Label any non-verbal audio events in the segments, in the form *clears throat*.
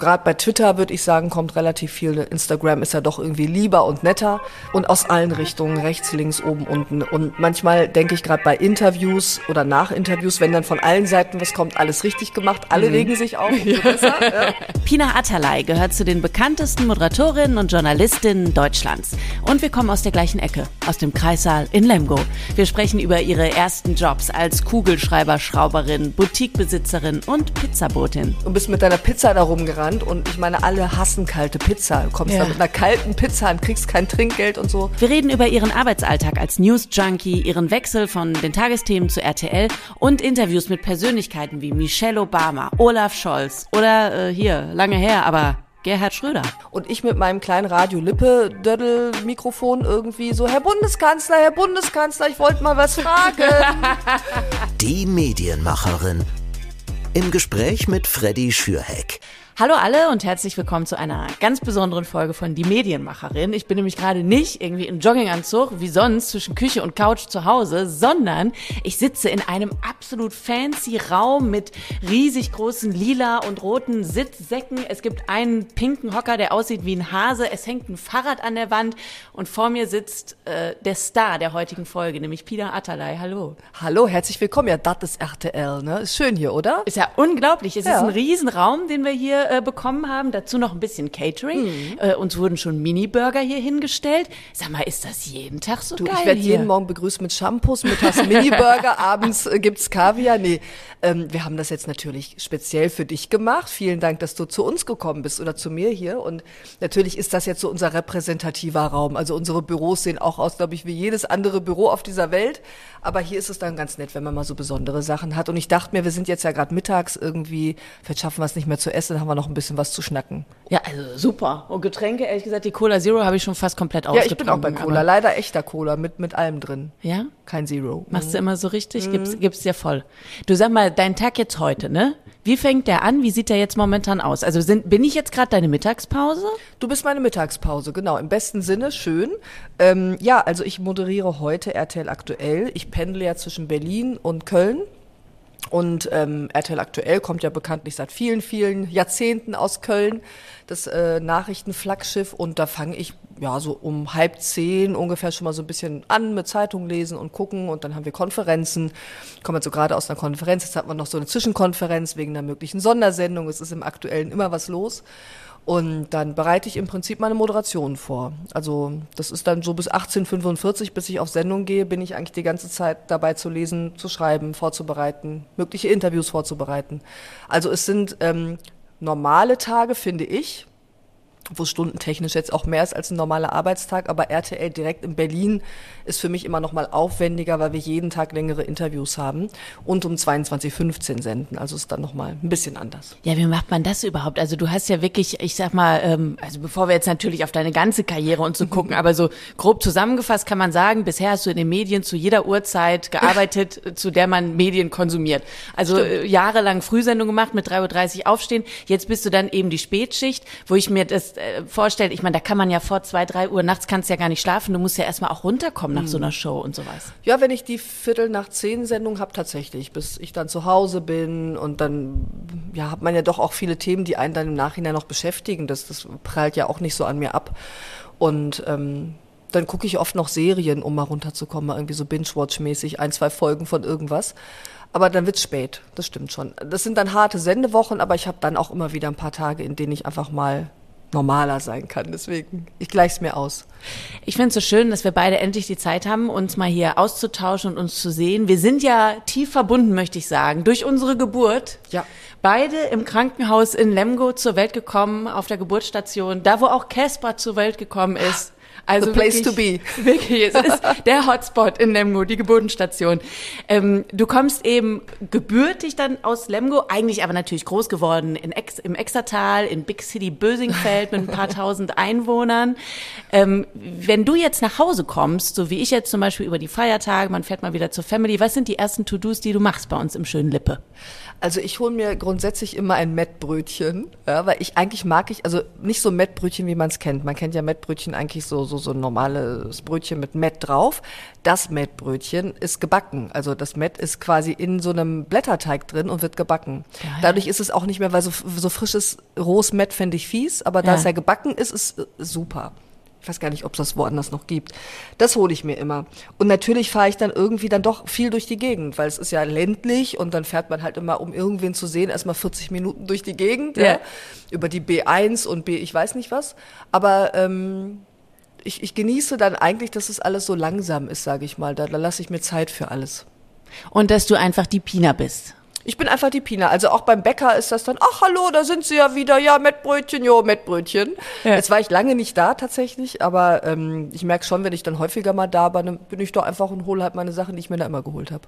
gerade bei Twitter würde ich sagen, kommt relativ viel. Instagram ist ja doch irgendwie lieber und netter und aus allen Richtungen, rechts, links, oben, unten. Und manchmal denke ich gerade bei Interviews oder nach Interviews, wenn dann von allen Seiten was kommt, alles richtig gemacht, alle mhm. regen sich auf. Ja. *laughs* Ja. Pina Atalay gehört zu den bekanntesten Moderatorinnen und Journalistinnen Deutschlands. Und wir kommen aus der gleichen Ecke, aus dem Kreissaal in Lemgo. Wir sprechen über ihre ersten Jobs als Kugelschreiber, Schrauberin, Boutiquebesitzerin und Pizzabotin. Du bist mit deiner Pizza da rumgerannt und ich meine, alle hassen kalte Pizza. Du kommst ja. da mit einer kalten Pizza und kriegst kein Trinkgeld und so. Wir reden über ihren Arbeitsalltag als News-Junkie, ihren Wechsel von den Tagesthemen zu RTL und Interviews mit Persönlichkeiten wie Michelle Obama, Olaf Scholz oder äh, hier, lange her, aber Gerhard Schröder. Und ich mit meinem kleinen Radio-Lippe-Dödel-Mikrofon irgendwie so, Herr Bundeskanzler, Herr Bundeskanzler, ich wollte mal was fragen. Die Medienmacherin. Im Gespräch mit Freddy Schürheck. Hallo alle und herzlich willkommen zu einer ganz besonderen Folge von Die Medienmacherin. Ich bin nämlich gerade nicht irgendwie im Jogginganzug wie sonst zwischen Küche und Couch zu Hause, sondern ich sitze in einem absolut fancy Raum mit riesig großen lila und roten Sitzsäcken. Es gibt einen pinken Hocker, der aussieht wie ein Hase. Es hängt ein Fahrrad an der Wand und vor mir sitzt äh, der Star der heutigen Folge, nämlich Pina Atalay. Hallo. Hallo, herzlich willkommen. Ja, das ist RTL, ne? Ist schön hier, oder? Ist ja unglaublich. Es ja. ist ein Riesenraum, den wir hier äh, bekommen haben. Dazu noch ein bisschen Catering. Mhm. Äh, uns wurden schon Mini-Burger hier hingestellt. Sag mal, ist das jeden Tag so du, geil Ich werde jeden Morgen begrüßt mit Shampoos, mittags Mini-Burger, *laughs* abends äh, gibt's Kaviar. Nee, ähm, wir haben das jetzt natürlich speziell für dich gemacht. Vielen Dank, dass du zu uns gekommen bist oder zu mir hier. Und natürlich ist das jetzt so unser repräsentativer Raum. Also unsere Büros sehen auch aus, glaube ich, wie jedes andere Büro auf dieser Welt. Aber hier ist es dann ganz nett, wenn man mal so besondere Sachen hat. Und ich dachte mir, wir sind jetzt ja gerade mittags irgendwie, vielleicht schaffen wir es nicht mehr zu essen, haben wir noch ein bisschen was zu schnacken. Ja, also super. Und Getränke, ehrlich gesagt, die Cola Zero habe ich schon fast komplett ja, ausgetrunken. Ja, ich bin auch bei Cola. Leider echter Cola mit, mit allem drin. Ja? Kein Zero. Machst du immer so richtig? Mhm. Gibst, gibst dir voll. Du sag mal, dein Tag jetzt heute, ne? Wie fängt der an? Wie sieht der jetzt momentan aus? Also sind, bin ich jetzt gerade deine Mittagspause? Du bist meine Mittagspause, genau. Im besten Sinne, schön. Ähm, ja, also ich moderiere heute RTL aktuell. Ich pendle ja zwischen Berlin und Köln. Und ähm, RTL Aktuell kommt ja bekanntlich seit vielen, vielen Jahrzehnten aus Köln, das äh, Nachrichtenflaggschiff. Und da fange ich ja so um halb zehn ungefähr schon mal so ein bisschen an mit Zeitung lesen und gucken. Und dann haben wir Konferenzen. Ich komme jetzt so gerade aus einer Konferenz. Jetzt hat man noch so eine Zwischenkonferenz wegen einer möglichen Sondersendung. Es ist im Aktuellen immer was los. Und dann bereite ich im Prinzip meine Moderation vor. Also das ist dann so bis 1845, bis ich auf Sendung gehe, bin ich eigentlich die ganze Zeit dabei zu lesen, zu schreiben, vorzubereiten, mögliche Interviews vorzubereiten. Also es sind ähm, normale Tage, finde ich, wo stundentechnisch jetzt auch mehr ist als ein normaler Arbeitstag, aber RTL direkt in Berlin ist für mich immer noch mal aufwendiger, weil wir jeden Tag längere Interviews haben und um 22.15 Uhr senden. Also ist dann noch mal ein bisschen anders. Ja, wie macht man das überhaupt? Also du hast ja wirklich, ich sag mal, ähm, also bevor wir jetzt natürlich auf deine ganze Karriere und so *laughs* gucken, aber so grob zusammengefasst kann man sagen, bisher hast du in den Medien zu jeder Uhrzeit gearbeitet, *laughs* zu der man Medien konsumiert. Also äh, jahrelang Frühsendung gemacht, mit 3.30 Uhr aufstehen. Jetzt bist du dann eben die Spätschicht, wo ich mir das äh, vorstellen, ich meine, da kann man ja vor zwei, drei Uhr nachts kannst ja gar nicht schlafen. Du musst ja erstmal auch runterkommen nach mhm. so einer Show und sowas. Ja, wenn ich die Viertel nach zehn Sendung habe, tatsächlich, bis ich dann zu Hause bin und dann ja, hat man ja doch auch viele Themen, die einen dann im Nachhinein noch beschäftigen. Das, das prallt ja auch nicht so an mir ab. Und ähm, dann gucke ich oft noch Serien, um mal runterzukommen, irgendwie so Binge-Watch-mäßig, ein, zwei Folgen von irgendwas. Aber dann wird's spät, das stimmt schon. Das sind dann harte Sendewochen, aber ich habe dann auch immer wieder ein paar Tage, in denen ich einfach mal normaler sein kann. Deswegen, ich gleich's mir aus. Ich finde es so schön, dass wir beide endlich die Zeit haben, uns mal hier auszutauschen und uns zu sehen. Wir sind ja tief verbunden, möchte ich sagen, durch unsere Geburt. Ja. Beide im Krankenhaus in Lemgo zur Welt gekommen, auf der Geburtsstation, da wo auch Caspar zur Welt gekommen ist. Also The place wirklich, to be. *laughs* Wirklich, es ist der Hotspot in Lemgo, die Geburtenstation. Ähm, du kommst eben gebürtig dann aus Lemgo, eigentlich aber natürlich groß geworden in Ex, im Exertal, in Big City Bösingfeld mit ein paar *laughs* tausend Einwohnern. Ähm, wenn du jetzt nach Hause kommst, so wie ich jetzt zum Beispiel über die Feiertage, man fährt mal wieder zur Family, was sind die ersten To-Dos, die du machst bei uns im schönen Lippe? Also ich hole mir grundsätzlich immer ein Mettbrötchen, ja, weil ich eigentlich mag ich, also nicht so Mettbrötchen, wie man es kennt. Man kennt ja Mettbrötchen eigentlich so, so, so ein normales Brötchen mit Mett drauf. Das Mettbrötchen ist gebacken. Also das Mett ist quasi in so einem Blätterteig drin und wird gebacken. Geil. Dadurch ist es auch nicht mehr, weil so, so frisches rohes Mett fände ich fies, aber da Ja. es ja gebacken ist, ist äh, super. Ich weiß gar nicht, ob es das woanders noch gibt. Das hole ich mir immer. Und natürlich fahre ich dann irgendwie dann doch viel durch die Gegend, weil es ist ja ländlich und dann fährt man halt immer, um irgendwen zu sehen, erstmal 40 Minuten durch die Gegend. Ja. Ja. Über die B1 und B, ich weiß nicht was. Aber ähm, ich, ich genieße dann eigentlich, dass es alles so langsam ist, sage ich mal. Da, da lasse ich mir Zeit für alles. Und dass du einfach die Pina bist. Ich bin einfach die Pina. Also auch beim Bäcker ist das dann, ach hallo, da sind sie ja wieder, ja, Mettbrötchen, jo, Mettbrötchen. Ja. Jetzt war ich lange nicht da tatsächlich, aber ähm, ich merke schon, wenn ich dann häufiger mal da bin, dann bin ich doch einfach und hole halt meine Sachen, die ich mir da immer geholt habe.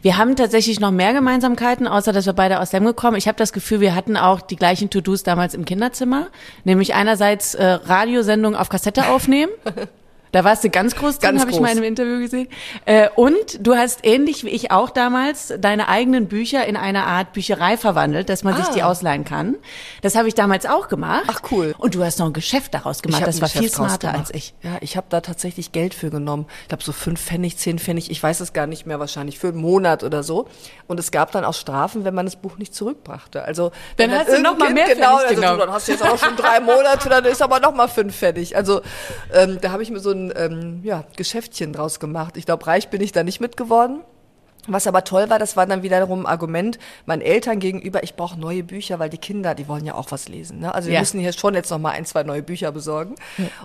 Wir haben tatsächlich noch mehr Gemeinsamkeiten, außer dass wir beide aus Lem gekommen. Ich habe das Gefühl, wir hatten auch die gleichen To-Dos damals im Kinderzimmer. Nämlich einerseits äh, Radiosendungen auf Kassette aufnehmen. *laughs* Da warst du ganz groß drin, habe ich mal in einem Interview gesehen. Äh, und du hast ähnlich wie ich auch damals deine eigenen Bücher in eine Art Bücherei verwandelt, dass man sich Ah. die ausleihen kann. Das habe ich damals auch gemacht. Ach, cool. Und du hast noch ein Geschäft daraus gemacht. Das ein war viel Geschäft smarter als ich. Ja, ich habe da tatsächlich Geld für genommen. Ich glaube so fünf Pfennig, zehn Pfennig, ich weiß es gar nicht mehr wahrscheinlich, für einen Monat oder so. Und es gab dann auch Strafen, wenn man das Buch nicht zurückbrachte. Also Dann wenn hast du noch mal mehr genau, Pfennig also, genommen. dann hast du jetzt auch schon drei Monate, dann ist aber noch mal fünf Pfennig. Also ähm, da habe ich mir so ein ähm, ja, Geschäftchen draus gemacht. Ich glaube, reich bin ich da nicht mit geworden. Was aber toll war, das war dann wiederum ein Argument meinen Eltern gegenüber, ich brauche neue Bücher, weil die Kinder, die wollen ja auch was lesen. Ne? Also wir Ja. müssen hier schon jetzt noch mal ein, zwei neue Bücher besorgen.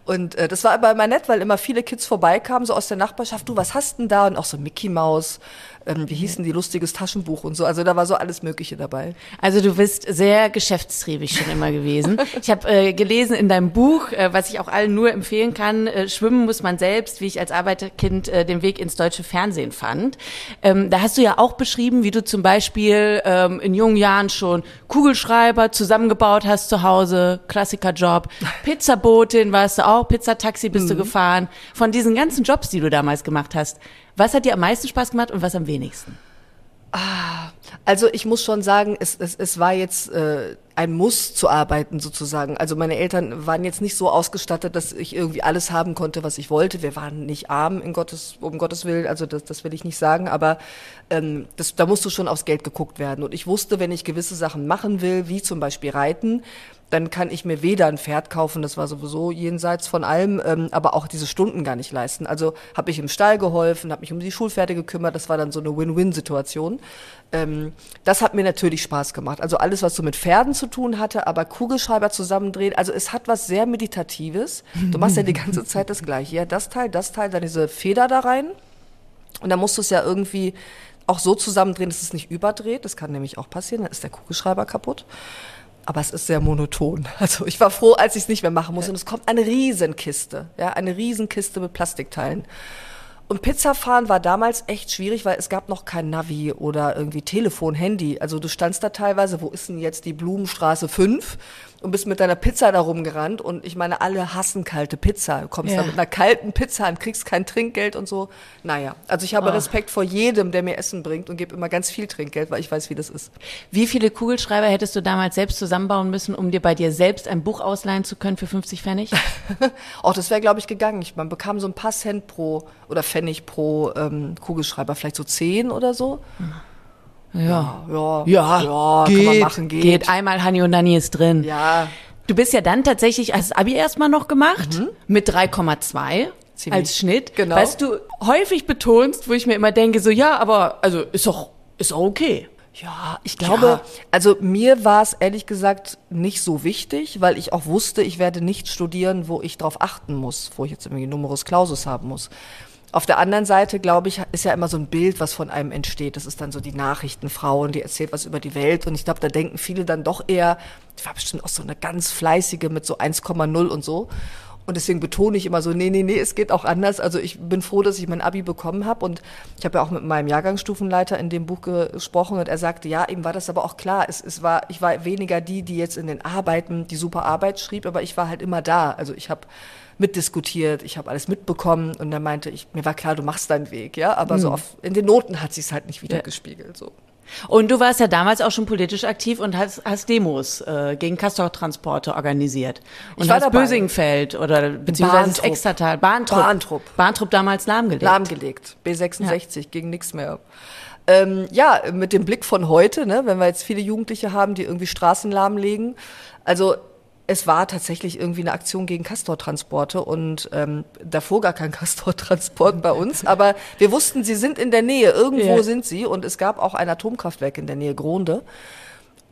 Und äh, das war aber immer nett, weil immer viele Kids vorbeikamen, so aus der Nachbarschaft, du, was hast denn da? Und auch so Mickey Maus, ähm, wie hießen die, lustiges Taschenbuch und so. Also da war so alles Mögliche dabei. Also du bist sehr geschäftstriebig schon immer gewesen. *laughs* Ich habe äh, gelesen in deinem Buch, äh, was ich auch allen nur empfehlen kann, äh, Schwimmen muss man selbst, wie ich als Arbeiterkind äh, den Weg ins deutsche Fernsehen fand. Ähm, da hast du ja auch beschrieben, wie du zum Beispiel ähm, in jungen Jahren schon Kugelschreiber zusammengebaut hast zu Hause, Klassikerjob, *laughs* Pizzabotin warst du auch, Pizzataxi bist du gefahren. Von diesen ganzen Jobs, die du damals gemacht hast, was hat dir am meisten Spaß gemacht und was am wenigsten? Also ich muss schon sagen, es, es, es war jetzt äh, ein Muss zu arbeiten sozusagen. Also meine Eltern waren jetzt nicht so ausgestattet, dass ich irgendwie alles haben konnte, was ich wollte. Wir waren nicht arm in Gottes, um Gottes Willen, also das, das will ich nicht sagen, aber ähm, das, da musste schon aufs Geld geguckt werden. Und ich wusste, wenn ich gewisse Sachen machen will, wie zum Beispiel Reiten, dann kann ich mir weder ein Pferd kaufen, das war sowieso jenseits von allem, ähm, aber auch diese Stunden gar nicht leisten. Also habe ich im Stall geholfen, habe mich um die Schulpferde gekümmert, das war dann so eine Win-Win-Situation. Ähm, das hat mir natürlich Spaß gemacht. Also alles, was so mit Pferden zu tun hatte, aber Kugelschreiber zusammendrehen, also es hat was sehr Meditatives. Du machst ja die ganze *laughs* Zeit das Gleiche. Ja, das Teil, das Teil, dann diese Feder da rein. Und dann musst du es ja irgendwie auch so zusammendrehen, dass es nicht überdreht. Das kann nämlich auch passieren, dann ist der Kugelschreiber kaputt. Aber es ist sehr monoton. *laughs* Also ich war froh, als ich es nicht mehr machen muss. Und es kommt eine Riesenkiste, ja, eine Riesenkiste mit Plastikteilen. Und Pizzafahren war damals echt schwierig, weil es gab noch kein Navi oder irgendwie Telefon, Handy. Also du standst da teilweise, wo ist denn jetzt die Blumenstraße 5? Und bist mit deiner Pizza da rumgerannt. Und ich meine, alle hassen kalte Pizza. Du kommst Ja. da mit einer kalten Pizza an, kriegst kein Trinkgeld und so. Naja, also ich habe Oh. Respekt vor jedem, der mir Essen bringt und gebe immer ganz viel Trinkgeld, weil ich weiß, wie das ist. Wie viele Kugelschreiber hättest du damals selbst zusammenbauen müssen, um dir bei dir selbst ein Buch ausleihen zu können für 50 Pfennig? *laughs* Auch das wäre, glaube ich, gegangen. Ich, man bekam so ein paar Cent pro oder Pfennig pro ähm, Kugelschreiber, vielleicht so 10 oder so. Ja. Ja, Ja, ja geht, kann man machen, geht. geht. Einmal Hani und Nani ist drin. Ja, Du bist ja dann tatsächlich als Abi erstmal noch gemacht, mit 3,2 Mhm. Ziemlich. als Schnitt. Genau. Was du häufig betonst, wo ich mir immer denke, so ja, aber also ist doch, ist doch okay. Ja, ich glaube, Ja. also mir war es ehrlich gesagt nicht so wichtig, weil ich auch wusste, ich werde nicht studieren, wo ich drauf achten muss, wo ich jetzt irgendwie Numerus Clausus haben muss. Auf der anderen Seite, glaube ich, ist ja immer so ein Bild, was von einem entsteht. Das ist dann so die Nachrichtenfrau und die erzählt was über die Welt. Und ich glaube, da denken viele dann doch eher, die war bestimmt auch so eine ganz fleißige mit so 1,0 und so. Und deswegen betone ich immer so, nee, nee, nee, es geht auch anders. Also ich bin froh, dass ich mein Abi bekommen habe. Und ich habe ja auch mit meinem Jahrgangsstufenleiter in dem Buch gesprochen und er sagte, ja, ihm war das aber auch klar. Es, es war, ich war weniger die, die jetzt in den Arbeiten die super Arbeit schrieb, aber ich war halt immer da. Also ich habe mitdiskutiert, ich habe alles mitbekommen und er meinte, ich, mir war klar, du machst deinen Weg, ja. Aber so auf, in den Noten hat sie es halt nicht wieder gespiegelt. So. Und du warst ja damals auch schon politisch aktiv und hast, hast Demos äh, gegen Castortransporte organisiert. Und Ich war hast dabei. Bösingfeld oder beziehungsweise Bahntrupp. Extratal, Bahntrupp. Bahntrupp. Bahntrupp damals lahmgelegt. lahmgelegt. B66 ging nichts mehr. Ähm, ja, mit dem Blick von heute, ne, wenn wir jetzt viele Jugendliche haben, die irgendwie Straßen lahmlegen. Also es war tatsächlich irgendwie eine Aktion gegen Castortransporte und ähm, davor gar kein *laughs* Castortransport bei uns, aber wir wussten, sie sind in der Nähe, irgendwo Ja. sind sie und es gab auch ein Atomkraftwerk in der Nähe, Gronde.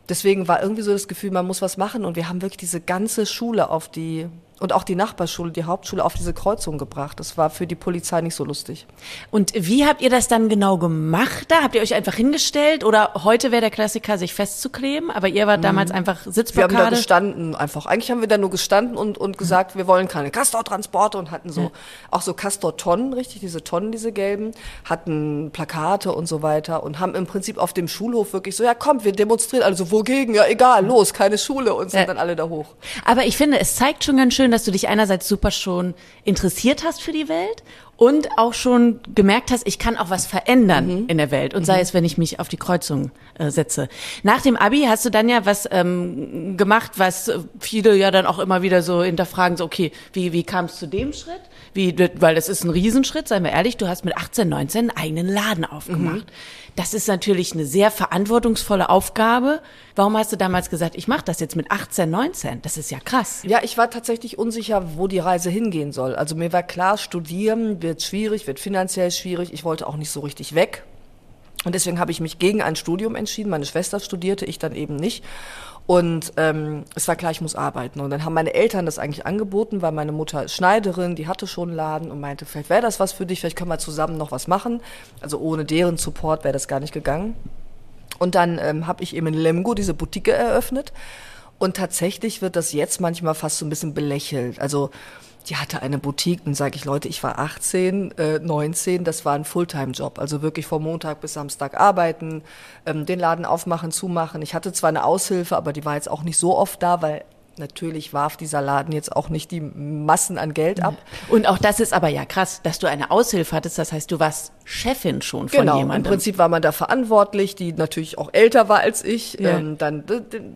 Deswegen war irgendwie so das Gefühl, man muss was machen und wir haben wirklich diese ganze Schule auf die und auch die Nachbarschule, die Hauptschule auf diese Kreuzung gebracht. Das war für die Polizei nicht so lustig. Und wie habt ihr das dann genau gemacht da? Habt ihr euch einfach hingestellt oder heute wäre der Klassiker, sich festzukleben, aber ihr wart damals einfach Wir haben da Sitzblockade? gestanden einfach. Eigentlich haben wir da nur gestanden und, und gesagt, wir wollen keine Castor-Transporte und hatten so, auch so Castor-Tonnen, richtig, diese Tonnen, diese gelben, hatten Plakate und so weiter und haben im Prinzip auf dem Schulhof wirklich so, ja komm, wir demonstrieren, also wogegen? Ja egal, los, keine Schule und sind Ja. dann alle da hoch. Aber ich finde, es zeigt schon ganz schön, dass du dich einerseits super schon interessiert hast für die Welt und auch schon gemerkt hast, ich kann auch was verändern in der Welt. Und sei es, wenn ich mich auf die Kreuzung äh, setze. Nach dem Abi hast du dann ja was ähm, gemacht, was viele ja dann auch immer wieder so hinterfragen, so okay, wie, wie kam es zu dem Schritt? Wie, weil das ist ein Riesenschritt, seien wir ehrlich, du hast mit 18, 19 einen eigenen Laden aufgemacht. Das ist natürlich eine sehr verantwortungsvolle Aufgabe. Warum hast du damals gesagt, ich mache das jetzt mit 18, 19? Das ist ja krass. Ja, ich war tatsächlich unsicher, wo die Reise hingehen soll. Also mir war klar, studieren wird schwierig, wird finanziell schwierig. Ich wollte auch nicht so richtig weg. Und deswegen habe ich mich gegen ein Studium entschieden. Meine Schwester studierte, ich dann eben nicht. Und ähm, es war klar, ich muss arbeiten. Und dann haben meine Eltern das eigentlich angeboten, weil meine Mutter Schneiderin, die hatte schon einen Laden und meinte, vielleicht wäre das was für dich, vielleicht können wir zusammen noch was machen. Also ohne deren Support wäre das gar nicht gegangen. Und dann ähm, habe ich eben in Lemgo diese Boutique eröffnet. Und tatsächlich wird das jetzt manchmal fast so ein bisschen belächelt. Also die hatte eine Boutique, dann sage ich, Leute, ich war 18, äh, 19, das war ein Fulltime-Job. Also wirklich vom Montag bis Samstag arbeiten, ähm, den Laden aufmachen, zumachen. Ich hatte zwar eine Aushilfe, aber die war jetzt auch nicht so oft da, weil natürlich warf dieser Laden jetzt auch nicht die Massen an Geld ab. Und auch das ist aber ja krass, dass du eine Aushilfe hattest. Das heißt, du warst Chefin schon von Genau, im jemandem. Prinzip war man da verantwortlich, die natürlich auch älter war als ich. Ja. Ähm, dann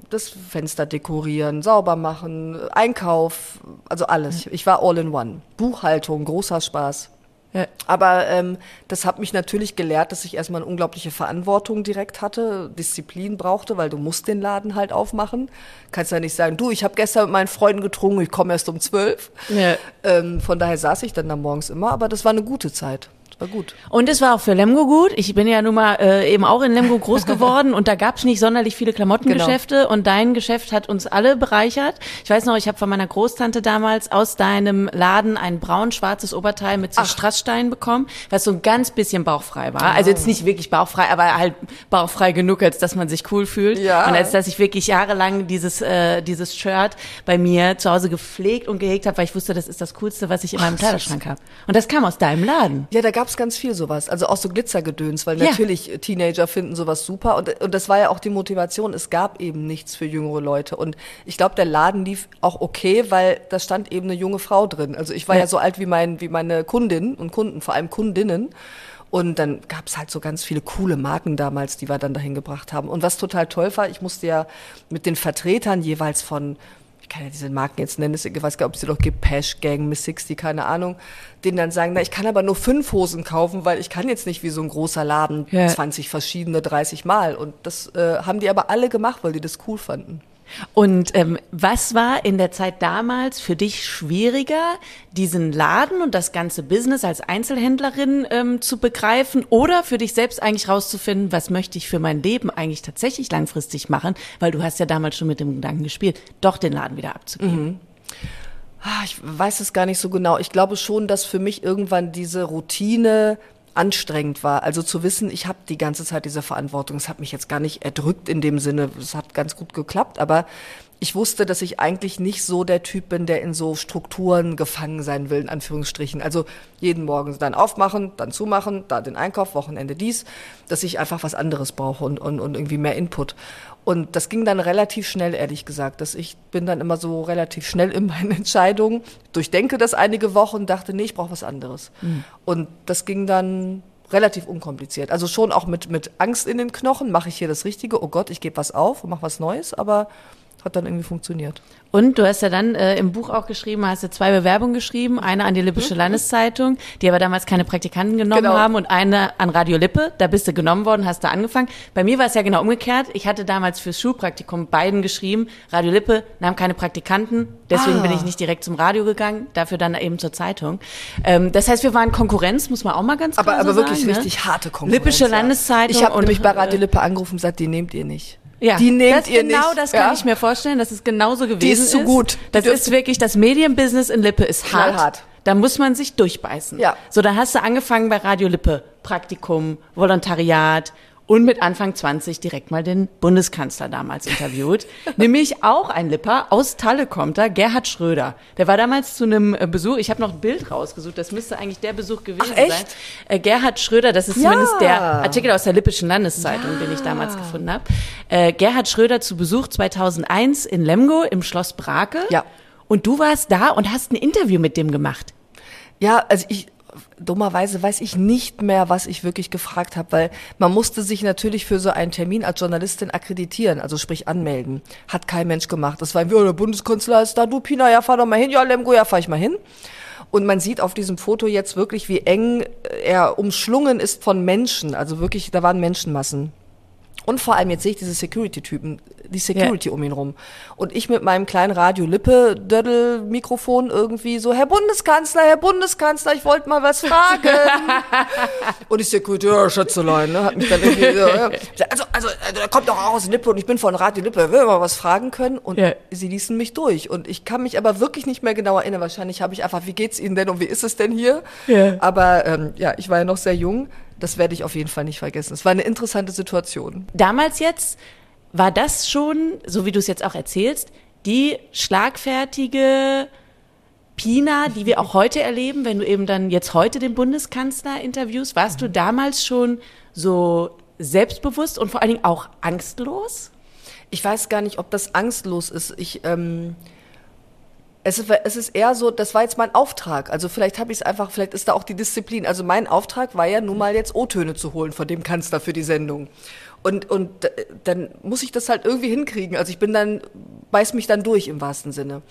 das Fenster dekorieren, sauber machen, Einkauf, also alles. Ich war all in one. Buchhaltung, großer Spaß. Ja. Aber ähm, das hat mich natürlich gelehrt, dass ich erstmal eine unglaubliche Verantwortung direkt hatte, Disziplin brauchte, weil du musst den Laden halt aufmachen. Kannst ja nicht sagen, du, ich habe gestern mit meinen Freunden getrunken, ich komme erst um zwölf. Ja. Ähm, von daher saß ich dann da morgens immer, aber das war eine gute Zeit. War gut. Und es war auch für Lemgo gut. Ich bin ja nun mal äh, eben auch in Lemgo groß *laughs* geworden und da gab es nicht sonderlich viele Klamottengeschäfte und dein Geschäft hat uns alle bereichert. Ich weiß noch, ich habe von meiner Großtante damals aus deinem Laden ein braun-schwarzes Oberteil mit so Strasssteinen bekommen, was so ein ganz bisschen bauchfrei war. Also jetzt nicht wirklich bauchfrei, aber halt bauchfrei genug, als dass man sich cool fühlt. Ja. Und als dass ich wirklich jahrelang dieses, äh, dieses Shirt bei mir zu Hause gepflegt und gehegt habe, weil ich wusste, das ist das Coolste, was ich in meinem Kleiderschrank habe. Und das kam aus deinem Laden. Ja, da gab's ganz viel sowas. Also auch so Glitzergedöns, weil Ja. natürlich äh, Teenager finden sowas super. Und, und das war ja auch die Motivation. Es gab eben nichts für jüngere Leute. Und ich glaube, der Laden lief auch okay, weil da stand eben eine junge Frau drin. Also ich war Ja. ja, so alt wie, mein, wie meine Kundinnen und Kunden, vor allem Kundinnen. Und dann gab's halt so ganz viele coole Marken damals, die wir dann dahin gebracht haben. Und was total toll war, ich musste ja mit den Vertretern jeweils von ich kann ja diese Marken jetzt nennen, ich weiß gar nicht, ob es die noch gibt, Pash, Gang, Miss 60, keine Ahnung, denen dann sagen, na, ich kann aber nur fünf Hosen kaufen, weil ich kann jetzt nicht wie so ein großer Laden Ja. 20 verschiedene, 30 Mal. Und das äh, haben die aber alle gemacht, weil die das cool fanden. Und ähm, was war in der Zeit damals für dich schwieriger, diesen Laden und das ganze Business als Einzelhändlerin ähm, zu begreifen oder für dich selbst eigentlich rauszufinden, was möchte ich für mein Leben eigentlich tatsächlich langfristig machen? Weil du hast ja damals schon mit dem Gedanken gespielt, doch den Laden wieder abzugeben. Ah, ich weiß es gar nicht so genau. Ich glaube schon, dass für mich irgendwann diese Routine anstrengend war. Also zu wissen, ich habe die ganze Zeit diese Verantwortung. Es hat mich jetzt gar nicht erdrückt in dem Sinne. Es hat ganz gut geklappt, aber ich wusste, dass ich eigentlich nicht so der Typ bin, der in so Strukturen gefangen sein will, in Anführungsstrichen. Also jeden Morgen dann aufmachen, dann zumachen, da den Einkauf, Wochenende dies, dass ich einfach was anderes brauche und, und, und irgendwie mehr Input. Und das ging dann relativ schnell, ehrlich gesagt, dass ich bin dann immer so relativ schnell in meinen *laughs* Entscheidungen, durchdenke das einige Wochen dachte, nee, ich brauche was anderes. Und das ging dann relativ unkompliziert. Also schon auch mit, mit Angst in den Knochen, mache ich hier das Richtige, oh Gott, ich gebe was auf und mache was Neues, aber hat dann irgendwie funktioniert. Und du hast ja dann äh, im Buch auch geschrieben, hast du zwei Bewerbungen geschrieben, eine an die Lippische Mhm. Landeszeitung, die aber damals keine Praktikanten genommen Genau. haben und eine an Radio Lippe, da bist du genommen worden, hast da angefangen. Bei mir war es ja genau umgekehrt. Ich hatte damals fürs Schulpraktikum beiden geschrieben, Radio Lippe nahm keine Praktikanten, deswegen Ah. bin ich nicht direkt zum Radio gegangen, dafür dann eben zur Zeitung. Ähm, das heißt, wir waren Konkurrenz, muss man auch mal ganz klar Aber, aber so wirklich sagen, ne? richtig harte Konkurrenz. Lippische ja. Landeszeitung Ich habe nämlich bei Radio äh, Lippe angerufen und gesagt, die nehmt ihr nicht. Ja, die nehmt das ihr genau nicht. das kann ja? ich mir vorstellen, dass es genauso gewesen ist zu gut. Die Das ist wirklich, das Medienbusiness in Lippe ist hart. Knallhart. Da muss man sich durchbeißen. Ja. So, dann hast du angefangen bei Radio Lippe, Praktikum, Volontariat und mit Anfang 20 direkt mal den Bundeskanzler damals interviewt. *laughs* Nämlich auch ein Lipper, aus Talle kommt er, Gerhard Schröder. Der war damals zu einem äh, Besuch, ich habe noch ein Bild rausgesucht, das müsste eigentlich der Besuch gewesen Ach, echt? sein. Äh, Gerhard Schröder, das ist Ja. zumindest der Artikel aus der Lippischen Landeszeitung, den ich damals gefunden habe. Äh, Gerhard Schröder zu Besuch 2001 in Lemgo im Schloss Brake. Ja. Und du warst da und hast ein Interview mit dem gemacht. Ja, also ich dummerweise weiß ich nicht mehr, was ich wirklich gefragt habe, weil man musste sich natürlich für so einen Termin als Journalistin akkreditieren, also sprich anmelden. Hat kein Mensch gemacht. Das war irgendwie, oh, der Bundeskanzler ist da, du Pina, ja, fahr doch mal hin, ja, Lemgo, ja, fahr ich mal hin. Und man sieht auf diesem Foto jetzt wirklich, wie eng er umschlungen ist von Menschen. Also wirklich, da waren Menschenmassen. Und vor allem, jetzt sehe ich diese Security-Typen, die Security um ihn rum. Und ich mit meinem kleinen Radio-Lippe-Dödel-Mikrofon irgendwie so, Herr Bundeskanzler, Herr Bundeskanzler, ich wollte mal was fragen. *laughs* und die Security, ja, Schätzelein, ne, hat mich dann irgendwie, so, ja. also, also, also, da kommt doch auch aus Lippe und ich bin von Radio Lippe, will mal was fragen können. Und Ja. sie ließen mich durch. Und ich kann mich aber wirklich nicht mehr genau erinnern. Wahrscheinlich habe ich einfach, wie geht's Ihnen denn und wie ist es denn hier? Ja. Aber ähm, ja, ich war ja noch sehr jung. Das werde ich auf jeden Fall nicht vergessen. Es war eine interessante Situation. Damals jetzt war das schon, so wie du es jetzt auch erzählst, die schlagfertige Pina, die wir auch heute erleben, wenn du eben dann jetzt heute den Bundeskanzler interviewst. Warst du damals schon so selbstbewusst und vor allen Dingen auch angstlos? Ich weiß gar nicht, ob das angstlos ist. Ich, ähm, es ist, es ist eher so, das war jetzt mein Auftrag. Also vielleicht habe ich es einfach, vielleicht ist da auch die Disziplin. Also mein Auftrag war ja nun mal jetzt O-Töne zu holen von dem Kanzler für die Sendung. Und, und dann muss ich das halt irgendwie hinkriegen. Also ich bin dann, beiß mich dann durch im wahrsten Sinne.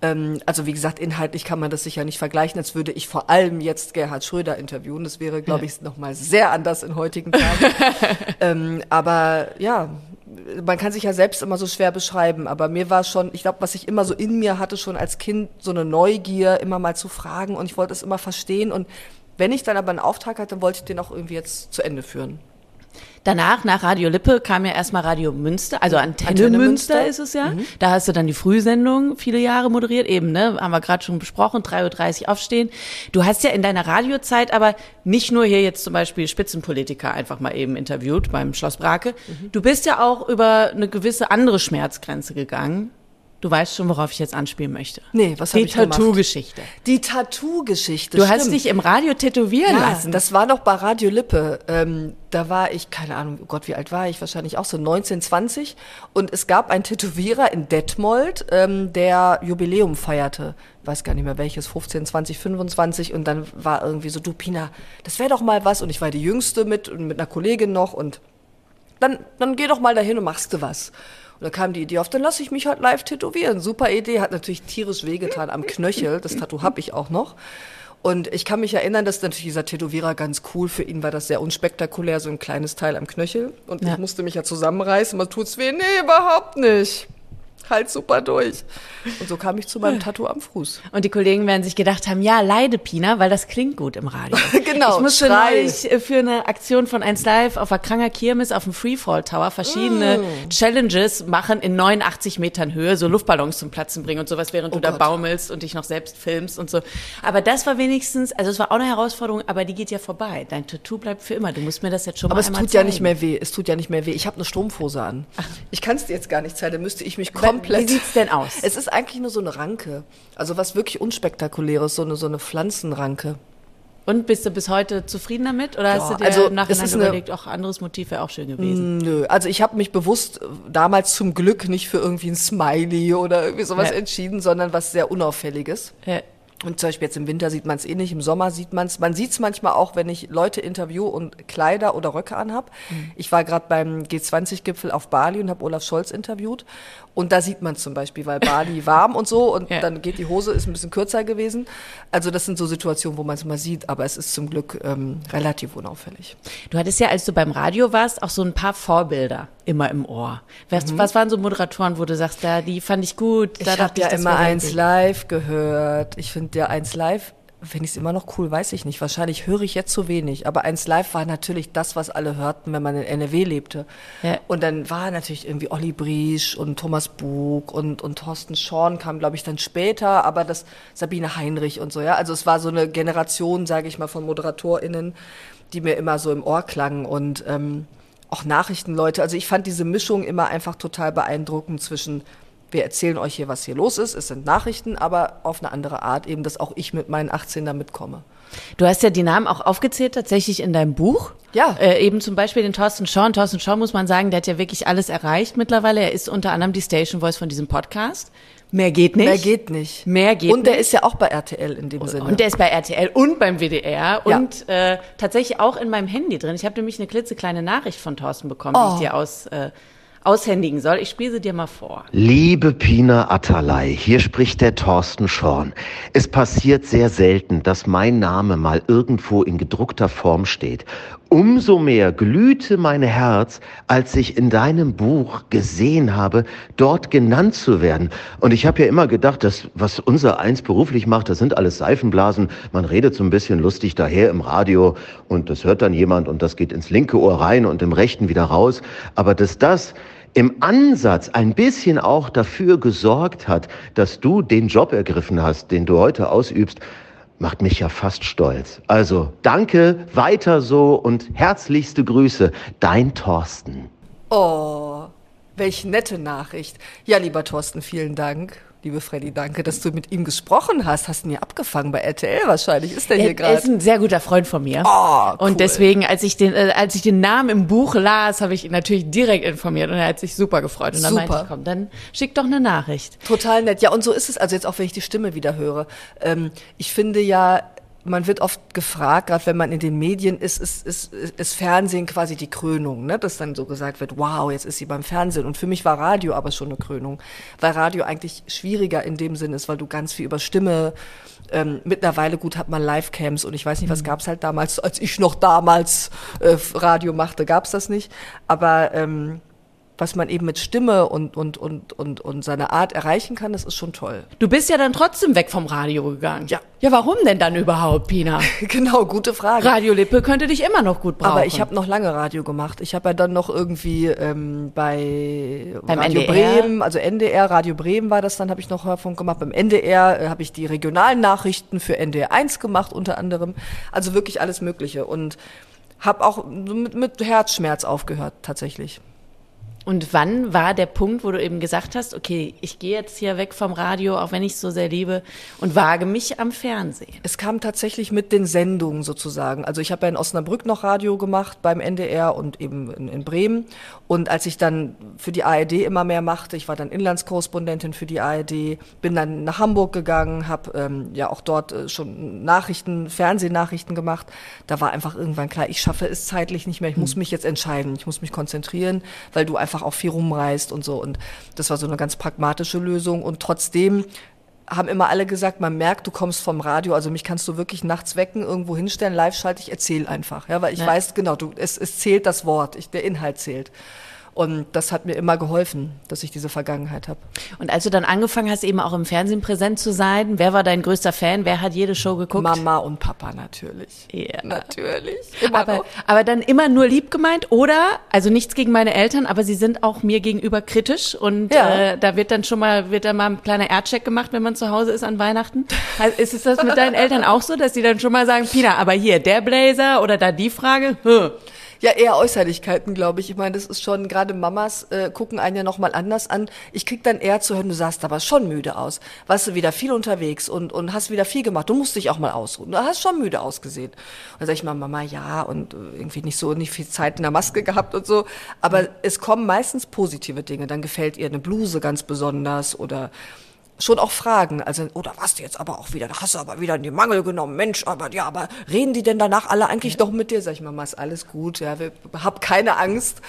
Ähm, also wie gesagt, inhaltlich kann man das sicher nicht vergleichen, als würde ich vor allem jetzt Gerhard Schröder interviewen. Das wäre, glaube ich, noch mal sehr anders in heutigen Tagen. *laughs* ähm, aber ja, man kann sich ja selbst immer so schwer beschreiben, aber mir war schon, ich glaube, was ich immer so in mir hatte, schon als Kind, so eine Neugier, immer mal zu fragen und ich wollte es immer verstehen und wenn ich dann aber einen Auftrag hatte, wollte ich den auch irgendwie jetzt zu Ende führen. Danach, nach Radio Lippe, kam ja erstmal Radio Münster, also Antenne, Antenne Münster, Münster. ist es ja. Da hast du dann die Frühsendung viele Jahre moderiert, eben, ne? Haben wir gerade schon besprochen, 3.30 Uhr aufstehen. Du hast ja in deiner Radiozeit aber nicht nur hier jetzt zum Beispiel Spitzenpolitiker einfach mal eben interviewt beim Schloss Brake. Du bist ja auch über eine gewisse andere Schmerzgrenze gegangen. Du weißt schon, worauf ich jetzt anspielen möchte. Nee, was hab Die ich gemacht? Tattoo-Geschichte. Die Tattoo-Geschichte. Du hast stimmt. dich im Radio tätowieren ja, lassen. das war noch bei Radio Lippe. Ähm, da war ich, keine Ahnung, oh Gott, wie alt war ich? Wahrscheinlich auch so 19, 20. Und es gab einen Tätowierer in Detmold, ähm, der Jubiläum feierte. Ich weiß gar nicht mehr welches, 15, 20, 25. Und dann war irgendwie so, du Pina, das wäre doch mal was. Und ich war die Jüngste mit, und mit einer Kollegin noch. Und dann, dann geh doch mal dahin und machst du was. Und dann kam die Idee auf, dann lasse ich mich halt live tätowieren. Super Idee, hat natürlich tierisch wehgetan am Knöchel. Das Tattoo habe ich auch noch. Und ich kann mich erinnern, dass natürlich dieser Tätowierer ganz cool, für ihn war das sehr unspektakulär, so ein kleines Teil am Knöchel. Und Ja. ich musste mich ja zusammenreißen, was tut's weh? Nee, überhaupt nicht. Halt super durch. Und so kam ich zu meinem Tattoo am Fuß. Und die Kollegen werden sich gedacht haben, ja, leide Pina, weil das klingt gut im Radio. *laughs* Genau, Ich musste neulich äh, für eine Aktion von 1 Live auf der Kranger Kirmes auf dem Freefall Tower verschiedene Mm. Challenges machen in 89 Metern Höhe, so Luftballons zum Platzen bringen und sowas, während du da Oh Gott. baumelst und dich noch selbst filmst und so. Aber das war wenigstens, also es war auch eine Herausforderung, aber die geht ja vorbei. Dein Tattoo bleibt für immer. Du musst mir das jetzt schon Aber mal es einmal tut ja zeigen. nicht mehr weh. Es tut ja nicht mehr weh. Ich habe eine Strumpfhose an. Ich kann es dir jetzt gar nicht zeigen. Da müsste ich mich komplett. Wie sieht's denn aus? Es ist eigentlich nur so eine Ranke. Also was wirklich unspektakuläres, so eine, so eine Pflanzenranke. Und bist du bis heute zufrieden damit? Oder hast Ja, du dir also, im Nachhinein überlegt, auch anderes Motiv wäre auch schön gewesen? Nö, also ich habe mich bewusst äh, damals zum Glück nicht für irgendwie ein Smiley oder irgendwie sowas Ja. entschieden, sondern was sehr Unauffälliges. Ja. Und zum Beispiel jetzt im Winter sieht man es eh nicht, im Sommer sieht man es. Man sieht es manchmal auch, wenn ich Leute interview und Kleider oder Röcke anhab. Mhm. Ich war gerade beim G20-Gipfel auf Bali und habe Olaf Scholz interviewt. Und da sieht man zum Beispiel, weil Bali *laughs* warm und so und ja. dann geht die Hose, ist ein bisschen kürzer gewesen. Also das sind so Situationen, wo man es mal sieht, aber es ist zum Glück ähm, relativ unauffällig. Du hattest ja, als du beim Radio warst, auch so ein paar Vorbilder immer im Ohr. Was, mhm. was waren so Moderatoren, wo du sagst, da, die fand ich gut? Da ich habe ja immer eins live gehört. Ich finde der eins live wenn ich es immer noch cool, weiß ich nicht. Wahrscheinlich höre ich jetzt zu wenig. Aber eins live war natürlich das, was alle hörten, wenn man in NRW lebte. Ja. Und dann war natürlich irgendwie Olli Briesch und Thomas Bug und, und Thorsten Schorn kam, glaube ich, dann später, aber das Sabine Heinrich und so, ja. Also es war so eine Generation, sage ich mal, von ModeratorInnen, die mir immer so im Ohr klangen. Und ähm, auch Nachrichtenleute. Also ich fand diese Mischung immer einfach total beeindruckend zwischen wir erzählen euch hier, was hier los ist, es sind Nachrichten, aber auf eine andere Art, eben, dass auch ich mit meinen 18 da mitkomme. Du hast ja die Namen auch aufgezählt, tatsächlich in deinem Buch. Ja. Äh, eben zum Beispiel den Thorsten Schorn. Thorsten Schorn muss man sagen, der hat ja wirklich alles erreicht mittlerweile. Er ist unter anderem die Station Voice von diesem Podcast. Mehr geht nicht. Mehr geht nicht. Mehr geht Und der nicht. ist ja auch bei RTL in dem Sinne. Und der ist bei RTL und beim WDR ja. und äh, tatsächlich auch in meinem Handy drin. Ich habe nämlich eine klitzekleine Nachricht von Thorsten bekommen, oh. die ich dir aus äh, aushändigen soll. Ich spiele sie dir mal vor. Liebe Pina Atalay, hier spricht der Thorsten Schorn. Es passiert sehr selten, dass mein Name mal irgendwo in gedruckter Form steht. Umso mehr glühte mein Herz, als ich in deinem Buch gesehen habe, dort genannt zu werden. Und ich habe ja immer gedacht, dass was unser eins beruflich macht, das sind alles Seifenblasen. Man redet so ein bisschen lustig daher im Radio und das hört dann jemand und das geht ins linke Ohr rein und im rechten wieder raus. Aber dass das im Ansatz ein bisschen auch dafür gesorgt hat, dass du den Job ergriffen hast, den du heute ausübst, macht mich ja fast stolz. Also danke, weiter so und herzlichste Grüße, dein Thorsten. Oh, welch nette Nachricht. Ja, lieber Thorsten, vielen Dank liebe Freddy, danke, dass du mit ihm gesprochen hast. Hast ihn ja abgefangen bei RTL wahrscheinlich. Ist der hier gerade? Er ist ein sehr guter Freund von mir. Oh, cool. Und deswegen, als ich den, äh, als ich den Namen im Buch las, habe ich ihn natürlich direkt informiert und er hat sich super gefreut. Und dann super. meinte ich, komm, dann schick doch eine Nachricht. Total nett. Ja, und so ist es. Also jetzt auch, wenn ich die Stimme wieder höre. Ähm, ich finde ja, man wird oft gefragt, gerade wenn man in den Medien ist, ist, ist, ist Fernsehen quasi die Krönung, ne? dass dann so gesagt wird, wow, jetzt ist sie beim Fernsehen. Und für mich war Radio aber schon eine Krönung, weil Radio eigentlich schwieriger in dem Sinn ist, weil du ganz viel über Stimme, ähm, mittlerweile gut hat man Livecams und ich weiß nicht, was mhm. gab's halt damals, als ich noch damals äh, Radio machte, gab's das nicht. Aber ähm, was man eben mit Stimme und, und, und, und, und seiner Art erreichen kann, das ist schon toll. Du bist ja dann trotzdem weg vom Radio gegangen. Ja. Ja, warum denn dann überhaupt, Pina? *laughs* genau, gute Frage. Radio Lippe könnte dich immer noch gut brauchen. Aber ich habe noch lange Radio gemacht. Ich habe ja dann noch irgendwie ähm, bei Beim Radio NDR? Bremen, also NDR, Radio Bremen war das dann, habe ich noch Hörfunk gemacht. Beim NDR äh, habe ich die regionalen Nachrichten für NDR 1 gemacht unter anderem. Also wirklich alles Mögliche. Und habe auch mit, mit Herzschmerz aufgehört tatsächlich. Und wann war der Punkt, wo du eben gesagt hast, okay, ich gehe jetzt hier weg vom Radio, auch wenn ich es so sehr liebe, und wage mich am Fernsehen? Es kam tatsächlich mit den Sendungen sozusagen. Also ich habe ja in Osnabrück noch Radio gemacht beim NDR und eben in, in, Bremen. Und als ich dann für die ARD immer mehr machte, ich war dann Inlandskorrespondentin für die ARD, bin dann nach Hamburg gegangen, habe ähm, ja auch dort äh, schon Nachrichten, Fernsehnachrichten gemacht. Da war einfach irgendwann klar, ich schaffe es zeitlich nicht mehr, ich muss hm. mich jetzt entscheiden, ich muss mich konzentrieren, weil du einfach einfach auch viel rumreist und so. Und das war so eine ganz pragmatische Lösung. Und trotzdem haben immer alle gesagt, man merkt, du kommst vom Radio, also mich kannst du wirklich nachts wecken, irgendwo hinstellen, live schalte ich, erzähl einfach, ja, weil ich ja. weiß, genau, du, es, es zählt das Wort, ich, der Inhalt zählt. Und das hat mir immer geholfen, dass ich diese Vergangenheit habe. Und als du dann angefangen hast, eben auch im Fernsehen präsent zu sein, wer war dein größter Fan? Wer hat jede Show geguckt? Mama und Papa natürlich. Ja. Natürlich. aber, aber dann immer nur lieb gemeint oder, also nichts gegen meine Eltern, aber sie sind auch mir gegenüber kritisch und ja. äh, da wird dann schon mal, wird dann mal ein kleiner Erdcheck gemacht, wenn man zu Hause ist an Weihnachten. Also ist es das mit deinen Eltern auch so, dass die dann schon mal sagen, Pina, aber hier, der Blazer oder da die Frage? Hm. Ja, eher Äußerlichkeiten, glaube ich. Ich meine, das ist schon, gerade Mamas äh, gucken einen ja nochmal anders an. Ich krieg dann eher zu hören, du sahst aber schon müde aus. Warst du wieder viel unterwegs und, und hast wieder viel gemacht. Du musst dich auch mal ausruhen. Du hast schon müde ausgesehen. Und dann sag ich mal, Mama, ja, und äh, irgendwie nicht so, nicht viel Zeit in der Maske gehabt und so. Aber es kommen meistens positive Dinge. Dann gefällt ihr eine Bluse ganz besonders oder schon auch fragen. Also, oder was du jetzt aber auch wieder, da hast du aber wieder in den Mangel genommen, Mensch, aber ja, aber reden die denn danach alle eigentlich ja. doch mit dir? Sag ich, Mama, ist alles gut, ja, wir, hab keine Angst.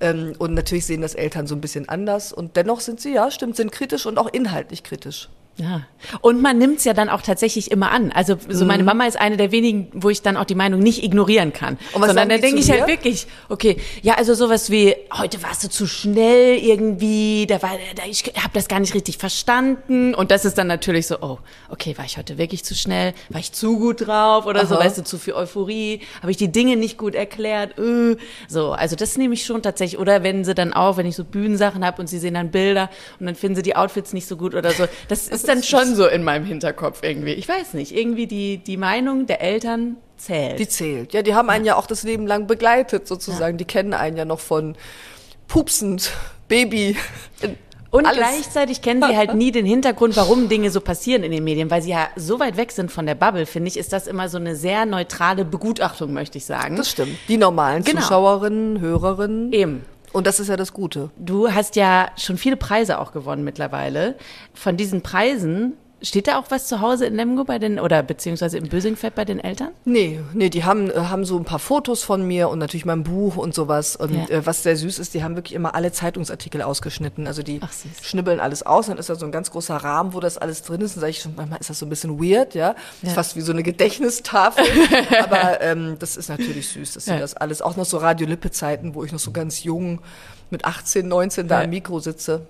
Ähm, und natürlich sehen das Eltern so ein bisschen anders. Und dennoch sind sie, ja, stimmt, sind kritisch und auch inhaltlich kritisch. Ja. Und man nimmt's ja dann auch tatsächlich immer an. Also so meine mhm. Mama ist eine der wenigen, wo ich dann auch die Meinung nicht ignorieren kann. Und was Sondern da denke ich halt wirklich, okay, ja, also sowas wie, heute warst du zu schnell irgendwie, da war, da, ich habe das gar nicht richtig verstanden. Und das ist dann natürlich so, oh, okay, war ich heute wirklich zu schnell? War ich zu gut drauf oder Aha. so, weißt du, zu viel Euphorie? Habe ich die Dinge nicht gut erklärt? Äh. So, also das nehme ich schon tatsächlich. Oder wenn sie dann auch, wenn ich so Bühnensachen habe und sie sehen dann Bilder und dann finden sie die Outfits nicht so gut oder so. Das *laughs* ist ist dann schon so in meinem Hinterkopf irgendwie. Ich weiß nicht, irgendwie die, die Meinung der Eltern zählt. Die zählt. Ja, die haben einen ja auch das Leben lang begleitet sozusagen. Ja. Die kennen einen ja noch von pupsend, Baby. Und Alles. gleichzeitig kennen sie halt nie den Hintergrund, warum Dinge so passieren in den Medien, weil sie ja so weit weg sind von der Bubble, finde ich, ist das immer so eine sehr neutrale Begutachtung, möchte ich sagen. Das stimmt. Die normalen genau. Zuschauerinnen, Hörerinnen. Eben. Und das ist ja das Gute. Du hast ja schon viele Preise auch gewonnen mittlerweile. Von diesen Preisen Steht da auch was zu Hause in Lemgo bei den, oder beziehungsweise im Bösingfeld bei den Eltern? Nee, nee, die haben, äh, haben so ein paar Fotos von mir und natürlich mein Buch und sowas. Und ja. äh, was sehr süß ist, die haben wirklich immer alle Zeitungsartikel ausgeschnitten. Also die Ach, schnibbeln alles aus, dann ist da so ein ganz großer Rahmen, wo das alles drin ist. Und sage ich schon, manchmal ist das so ein bisschen weird, ja. ja. Ist fast wie so eine Gedächtnistafel. *laughs* Aber ähm, das ist natürlich süß, dass sie ja. das alles, auch noch so Radio-Lippe-Zeiten, wo ich noch so ganz jung mit 18, 19 da am Mikro sitze.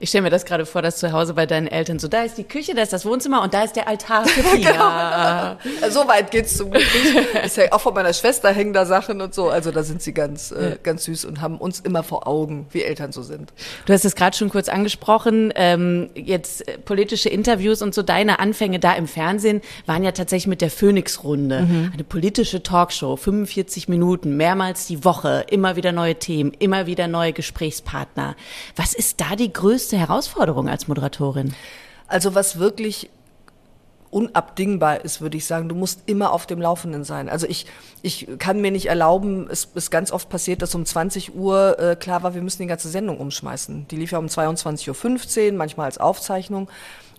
Ich stelle mir das gerade vor, dass zu Hause bei deinen Eltern so, da ist die Küche, da ist das Wohnzimmer und da ist der Altar für *laughs* Pia. genau. So weit geht's zum Glück nicht. *laughs* Ist ja auch von meiner Schwester hängen da Sachen und so. Also da sind sie ganz, äh, ganz süß und haben uns immer vor Augen, wie Eltern so sind. Du hast es gerade schon kurz angesprochen. Ähm, jetzt äh, politische Interviews und so deine Anfänge da im Fernsehen waren ja tatsächlich mit der Phoenix-Runde. Mhm. Eine politische Talkshow, 45 Minuten, mehrmals die Woche, immer wieder neue Themen, immer wieder neue Gesprächspartner. Was ist da die größte größte Herausforderung als Moderatorin? Also was wirklich unabdingbar ist, würde ich sagen. Du musst immer auf dem Laufenden sein. Also ich, ich kann mir nicht erlauben, es ist ganz oft passiert, dass um 20 Uhr äh, klar war, wir müssen die ganze Sendung umschmeißen. Die lief ja um 22.15 Uhr, manchmal als Aufzeichnung.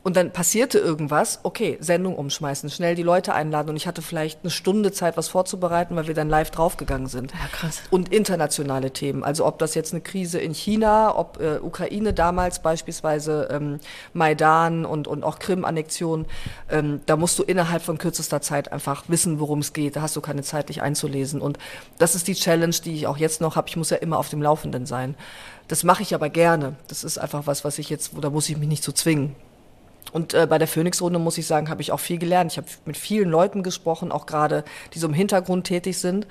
Und dann passierte irgendwas, okay, Sendung umschmeißen, schnell die Leute einladen. Und ich hatte vielleicht eine Stunde Zeit, was vorzubereiten, weil wir dann live draufgegangen sind. Ja, krass. Und internationale Themen. Also ob das jetzt eine Krise in China, ob äh, Ukraine damals beispielsweise, ähm, Maidan und, und auch Krim-Annexion, ähm, da musst du innerhalb von kürzester Zeit einfach wissen, worum es geht. Da hast du keine Zeit, dich einzulesen. Und das ist die Challenge, die ich auch jetzt noch habe. Ich muss ja immer auf dem Laufenden sein. Das mache ich aber gerne. Das ist einfach was, was ich jetzt, da muss ich mich nicht so zwingen. Und äh, bei der Phoenix-Runde, muss ich sagen, habe ich auch viel gelernt. Ich habe mit vielen Leuten gesprochen, auch gerade, die so im Hintergrund tätig sind.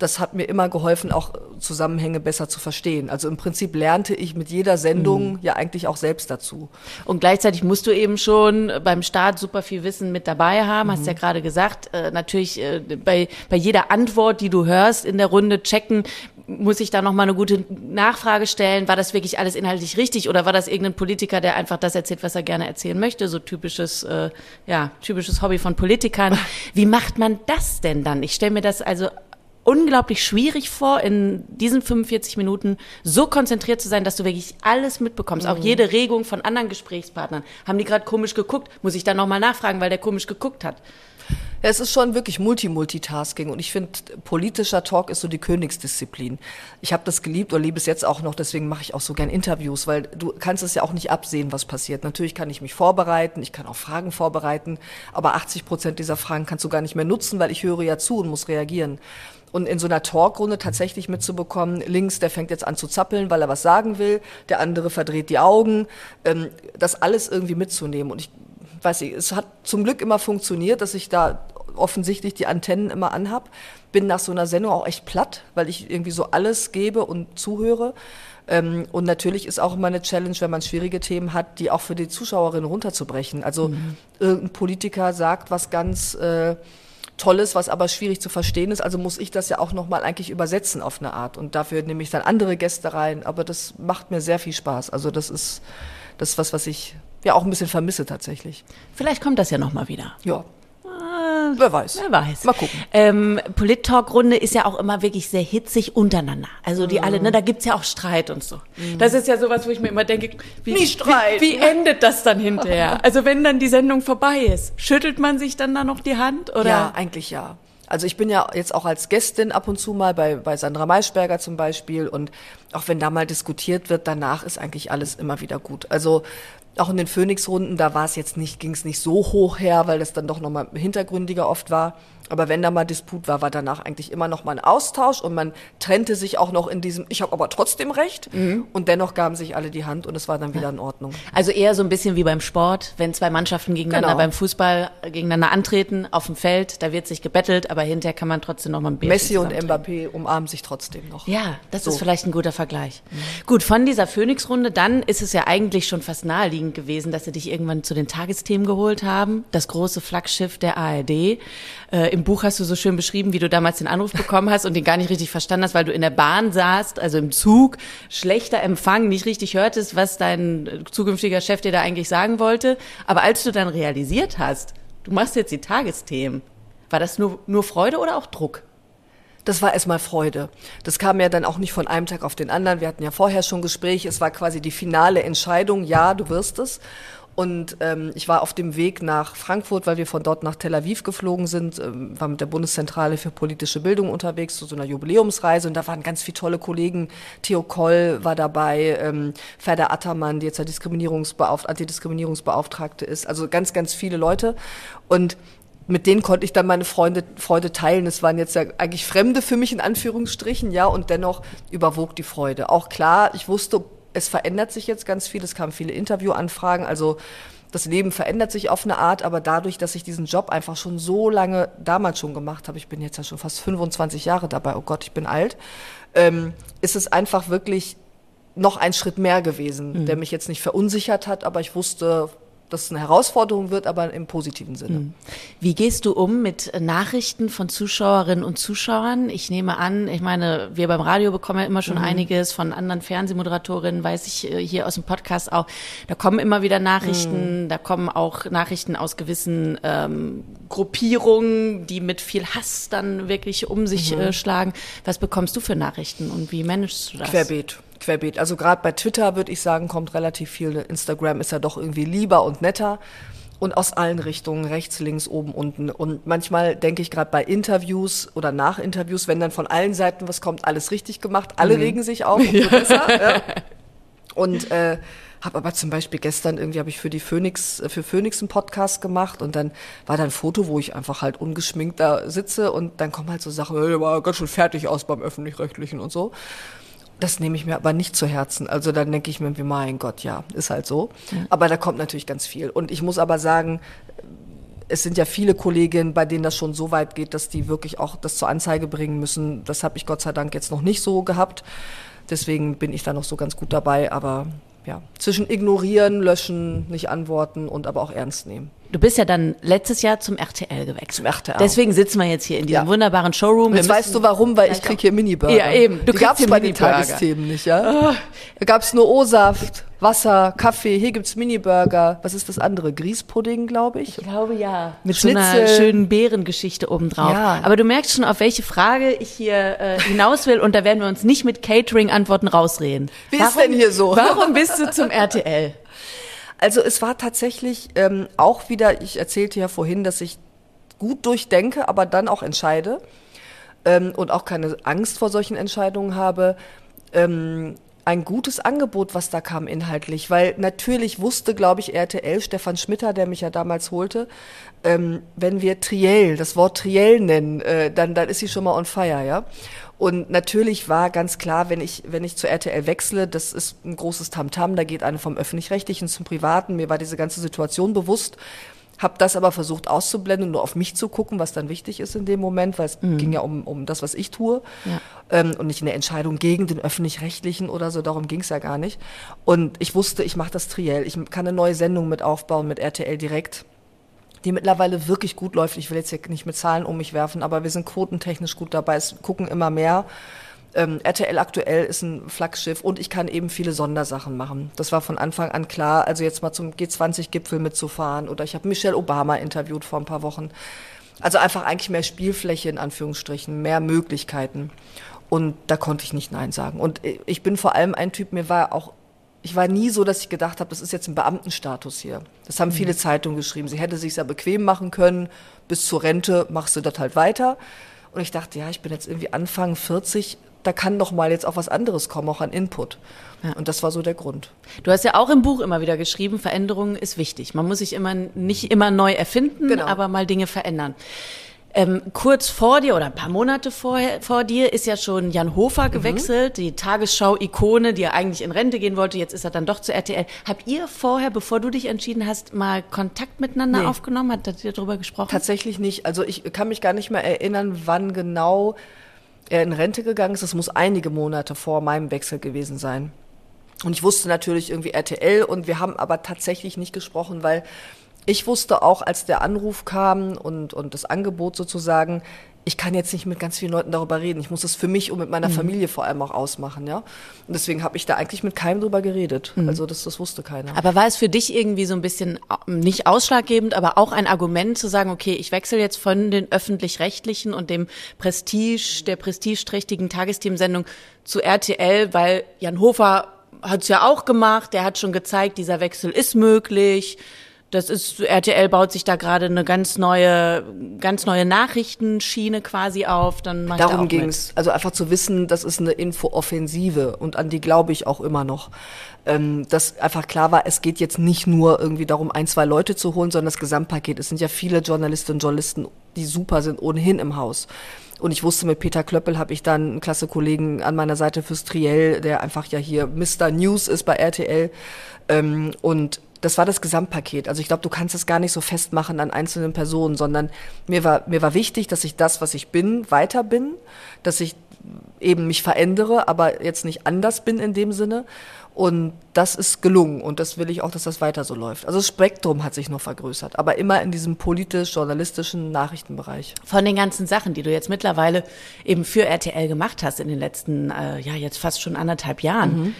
Das hat mir immer geholfen, auch Zusammenhänge besser zu verstehen. Also im Prinzip lernte ich mit jeder Sendung mhm. ja eigentlich auch selbst dazu. Und gleichzeitig musst du eben schon beim Start super viel Wissen mit dabei haben. Mhm. Hast ja gerade gesagt, äh, natürlich äh, bei, bei jeder Antwort, die du hörst in der Runde checken, muss ich da noch mal eine gute Nachfrage stellen, war das wirklich alles inhaltlich richtig oder war das irgendein Politiker, der einfach das erzählt, was er gerne erzählen möchte, so typisches äh, ja, typisches Hobby von Politikern. *laughs* Wie macht man das denn dann? Ich stelle mir das also unglaublich schwierig vor, in diesen 45 Minuten so konzentriert zu sein, dass du wirklich alles mitbekommst. Mhm. Auch jede Regung von anderen Gesprächspartnern. Haben die gerade komisch geguckt? Muss ich dann nochmal nachfragen, weil der komisch geguckt hat? Ja, es ist schon wirklich Multi-Multitasking und ich finde, politischer Talk ist so die Königsdisziplin. Ich habe das geliebt oder liebe es jetzt auch noch, deswegen mache ich auch so gern Interviews, weil du kannst es ja auch nicht absehen, was passiert. Natürlich kann ich mich vorbereiten, ich kann auch Fragen vorbereiten, aber 80 Prozent dieser Fragen kannst du gar nicht mehr nutzen, weil ich höre ja zu und muss reagieren. Und in so einer Talkrunde tatsächlich mitzubekommen, links, der fängt jetzt an zu zappeln, weil er was sagen will, der andere verdreht die Augen, ähm, das alles irgendwie mitzunehmen. Und ich weiß nicht, es hat zum Glück immer funktioniert, dass ich da offensichtlich die Antennen immer anhab. Bin nach so einer Sendung auch echt platt, weil ich irgendwie so alles gebe und zuhöre. Ähm, und natürlich ist auch immer eine Challenge, wenn man schwierige Themen hat, die auch für die Zuschauerinnen runterzubrechen. Also mhm. irgendein Politiker sagt was ganz äh, Tolles, was aber schwierig zu verstehen ist. Also muss ich das ja auch nochmal eigentlich übersetzen auf eine Art. Und dafür nehme ich dann andere Gäste rein. Aber das macht mir sehr viel Spaß. Also das ist das ist was, was ich ja auch ein bisschen vermisse tatsächlich. Vielleicht kommt das ja nochmal wieder. Ja Wer weiß. Wer weiß. Mal gucken. Ähm, Polit-Talk-Runde ist ja auch immer wirklich sehr hitzig untereinander. Also die alle, ne, da gibt's ja auch Streit und so. Das ist ja sowas, wo ich mir immer denke, wie, wie, wie endet das dann hinterher? *laughs* Also wenn dann die Sendung vorbei ist, schüttelt man sich dann da noch die Hand? Oder? Ja, eigentlich ja. Also ich bin ja jetzt auch als Gästin ab und zu mal bei, bei Sandra Maischberger zum Beispiel und auch wenn da mal diskutiert wird, danach ist eigentlich alles immer wieder gut. Also auch in den Phoenix-Runden, da war es jetzt nicht, ging es nicht so hoch her, weil das dann doch nochmal hintergründiger oft war. Aber wenn da mal Disput war, war danach eigentlich immer noch mal ein Austausch und man trennte sich auch noch in diesem, ich habe aber trotzdem recht. Und dennoch gaben sich alle die Hand und es war dann wieder in Ordnung. Also eher so ein bisschen wie beim Sport, wenn zwei Mannschaften gegeneinander Genau. beim Fußball gegeneinander antreten auf dem Feld, da wird sich gebettelt, aber hinterher kann man trotzdem noch mal ein Bierchen Messi und Mbappé umarmen sich trotzdem noch. Ja, das So. ist vielleicht ein guter Vergleich. Gut, von dieser Phoenix-Runde, dann ist es ja eigentlich schon fast naheliegend gewesen, dass sie dich irgendwann zu den Tagesthemen geholt haben. Das große Flaggschiff der ARD. Äh, Im Buch hast du so schön beschrieben, wie du damals den Anruf bekommen hast und den gar nicht richtig verstanden hast, weil du in der Bahn saßt, also im Zug, schlechter Empfang, nicht richtig hörtest, was dein äh, zukünftiger Chef dir da eigentlich sagen wollte. Aber als du dann realisiert hast, du machst jetzt die Tagesthemen, war das nur, nur Freude oder auch Druck? Das war erstmal Freude. Das kam ja dann auch nicht von einem Tag auf den anderen. Wir hatten ja vorher schon Gespräche. Es war quasi die finale Entscheidung. Ja, du wirst es. Und ähm, ich war auf dem Weg nach Frankfurt, weil wir von dort nach Tel Aviv geflogen sind, ähm, war mit der Bundeszentrale für politische Bildung unterwegs zu so einer Jubiläumsreise und da waren ganz viele tolle Kollegen. Theo Koll war dabei, ähm, Ferda Attermann, die jetzt ja Diskriminierungsbeauf Antidiskriminierungsbeauftragte ist, also ganz, ganz viele Leute. Und mit denen konnte ich dann meine Freunde, Freude teilen. Es waren jetzt ja eigentlich Fremde für mich in Anführungsstrichen, ja, und dennoch überwog die Freude. Auch klar, ich wusste, es verändert sich jetzt ganz viel, es kamen viele Interviewanfragen, also das Leben verändert sich auf eine Art, aber dadurch, dass ich diesen Job einfach schon so lange damals schon gemacht habe, ich bin jetzt ja schon fast 25 Jahre dabei, oh Gott, ich bin alt, ähm, ist es einfach wirklich noch ein Schritt mehr gewesen, der mich jetzt nicht verunsichert hat, aber ich wusste, dass es eine Herausforderung wird, aber im positiven Sinne. Wie gehst du um mit Nachrichten von Zuschauerinnen und Zuschauern? Ich nehme an, ich meine, wir beim Radio bekommen ja immer schon einiges von anderen Fernsehmoderatorinnen, weiß ich äh, hier aus dem Podcast auch. Da kommen immer wieder Nachrichten, da kommen auch Nachrichten aus gewissen ähm, Gruppierungen, die mit viel Hass dann wirklich um sich äh, schlagen. Was bekommst du für Nachrichten und wie managst du das? Querbeet. Querbeet. Also gerade bei Twitter würde ich sagen, kommt relativ viel. Instagram ist ja doch irgendwie lieber und netter. Und aus allen Richtungen, rechts, links, oben, unten. Und manchmal denke ich gerade bei Interviews oder nach Interviews, wenn dann von allen Seiten was kommt, alles richtig gemacht, alle regen sich auf, umso *laughs* besser. Ja. Und äh, habe aber zum Beispiel gestern irgendwie habe ich für die Phoenix für Phoenix einen Podcast gemacht und dann war da ein Foto, wo ich einfach halt ungeschminkt da sitze und dann kommen halt so Sachen, hey, der war ganz schön fertig aus beim öffentlich-rechtlichen und so. Das nehme ich mir aber nicht zu Herzen. Also dann denke ich mir, mein Gott, ja, ist halt so. Aber da kommt natürlich ganz viel. Und ich muss aber sagen, es sind ja viele Kolleginnen, bei denen das schon so weit geht, dass die wirklich auch das zur Anzeige bringen müssen. Das habe ich Gott sei Dank jetzt noch nicht so gehabt. Deswegen bin ich da noch so ganz gut dabei. Aber ja, zwischen ignorieren, löschen, nicht antworten und aber auch ernst nehmen. Du bist ja dann letztes Jahr zum RTL gewechselt. Zum RTL. Deswegen sitzen wir jetzt hier in diesem Ja. wunderbaren Showroom. Jetzt weißt du warum, weil ich krieg hier Mini-Burger. Ja, eben. Du Die kriegst hier bei den. Tagesthemen nicht, ja? Da gab's nur O-Saft, Wasser, Kaffee. Hier gibt's Mini-Burger. Was ist das andere? Grießpudding, glaube ich. Ich glaube ja. Mit so einer schönen Bärengeschichte obendrauf. Ja. Aber du merkst schon, auf welche Frage ich hier äh, hinaus will und da werden wir uns nicht mit Catering-Antworten rausreden. Wie ist denn hier so? Warum bist du zum RTL? Also es war tatsächlich ähm, auch wieder, ich erzählte ja vorhin, dass ich gut durchdenke, aber dann auch entscheide ähm, und auch keine Angst vor solchen Entscheidungen habe. Ähm, ein gutes Angebot, was da kam inhaltlich, weil natürlich wusste, glaube ich, RTL, Stefan Schmitter, der mich ja damals holte, ähm, wenn wir Triell, das Wort Triell nennen, äh, dann, dann ist sie schon mal on fire, ja. Und natürlich war ganz klar, wenn ich, wenn ich zu RTL wechsle, das ist ein großes Tamtam, da geht eine vom Öffentlich-Rechtlichen zum Privaten. Mir war diese ganze Situation bewusst, habe das aber versucht auszublenden, nur auf mich zu gucken, was dann wichtig ist in dem Moment, weil es ging ja um, um das, was ich tue Ja. ähm, und nicht eine Entscheidung gegen den öffentlich-rechtlichen oder so, darum ging es ja gar nicht. Und ich wusste, ich mache das triell, ich kann eine neue Sendung mit aufbauen mit RTL direkt die mittlerweile wirklich gut läuft. Ich will jetzt hier nicht mit Zahlen um mich werfen, aber wir sind quotentechnisch gut dabei. Es gucken immer mehr. Ähm, RTL aktuell ist ein Flaggschiff und ich kann eben viele Sondersachen machen. Das war von Anfang an klar. Also jetzt mal zum G20-Gipfel mitzufahren oder ich habe Michelle Obama interviewt vor ein paar Wochen. Also einfach eigentlich mehr Spielfläche in Anführungsstrichen, mehr Möglichkeiten. Und da konnte ich nicht Nein sagen. Und ich bin vor allem ein Typ, mir war auch, ich war nie so, dass ich gedacht habe, das ist jetzt ein Beamtenstatus hier. Das haben viele Zeitungen geschrieben. Sie hätte sich sehr bequem machen können, bis zur Rente machst du das halt weiter. Und ich dachte, ja, ich bin jetzt irgendwie Anfang 40, da kann doch mal jetzt auch was anderes kommen, auch an Input. Ja. Und das war so der Grund. Du hast ja auch im Buch immer wieder geschrieben, Veränderung ist wichtig. Man muss sich immer nicht immer neu erfinden, Genau. aber mal Dinge verändern. Ähm, kurz vor dir oder ein paar Monate vorher, vor dir ist ja schon Jan Hofer gewechselt, die Tagesschau-Ikone, die ja eigentlich in Rente gehen wollte. Jetzt ist er dann doch zu RTL. Habt ihr vorher, bevor du dich entschieden hast, mal Kontakt miteinander Nee. aufgenommen? Habt ihr darüber gesprochen? Tatsächlich nicht. Also ich kann mich gar nicht mehr erinnern, wann genau er in Rente gegangen ist. Das muss einige Monate vor meinem Wechsel gewesen sein. Und ich wusste natürlich irgendwie RTL und wir haben aber tatsächlich nicht gesprochen, weil ich wusste auch, als der Anruf kam und, und das Angebot sozusagen, ich kann jetzt nicht mit ganz vielen Leuten darüber reden. Ich muss es für mich und mit meiner Familie vor allem auch ausmachen, ja. Und deswegen habe ich da eigentlich mit keinem drüber geredet. Also das, das wusste keiner. Aber war es für dich irgendwie so ein bisschen äh, nicht ausschlaggebend, aber auch ein Argument zu sagen, okay, ich wechsle jetzt von den öffentlich-rechtlichen und dem Prestige, der prestigeträchtigen Tagesthemen-Sendung zu RTL, weil Jan Hofer hat es ja auch gemacht, der hat schon gezeigt, dieser Wechsel ist möglich. Das ist, RTL baut sich da gerade eine ganz neue, ganz neue Nachrichtenschiene quasi auf. Dann mach da Darum auch ging mit. es. Also einfach zu wissen, das ist eine Infooffensive und an die glaube ich auch immer noch. Ähm, dass einfach klar war, es geht jetzt nicht nur irgendwie darum, ein, zwei Leute zu holen, sondern das Gesamtpaket. Es sind ja viele Journalistinnen und Journalisten, die super sind, ohnehin im Haus. Und ich wusste, mit Peter Klöppel habe ich dann einen klasse Kollegen an meiner Seite fürs Triell, der einfach ja hier Mr. News ist bei RTL. Ähm, und das war das Gesamtpaket. Also ich glaube, du kannst es gar nicht so festmachen an einzelnen Personen, sondern mir war, mir war wichtig, dass ich das, was ich bin, weiter bin, dass ich eben mich verändere, aber jetzt nicht anders bin in dem Sinne. Und das ist gelungen und das will ich auch, dass das weiter so läuft. Also das Spektrum hat sich noch vergrößert, aber immer in diesem politisch-journalistischen Nachrichtenbereich. Von den ganzen Sachen, die du jetzt mittlerweile eben für RTL gemacht hast in den letzten, äh, ja, jetzt fast schon anderthalb Jahren.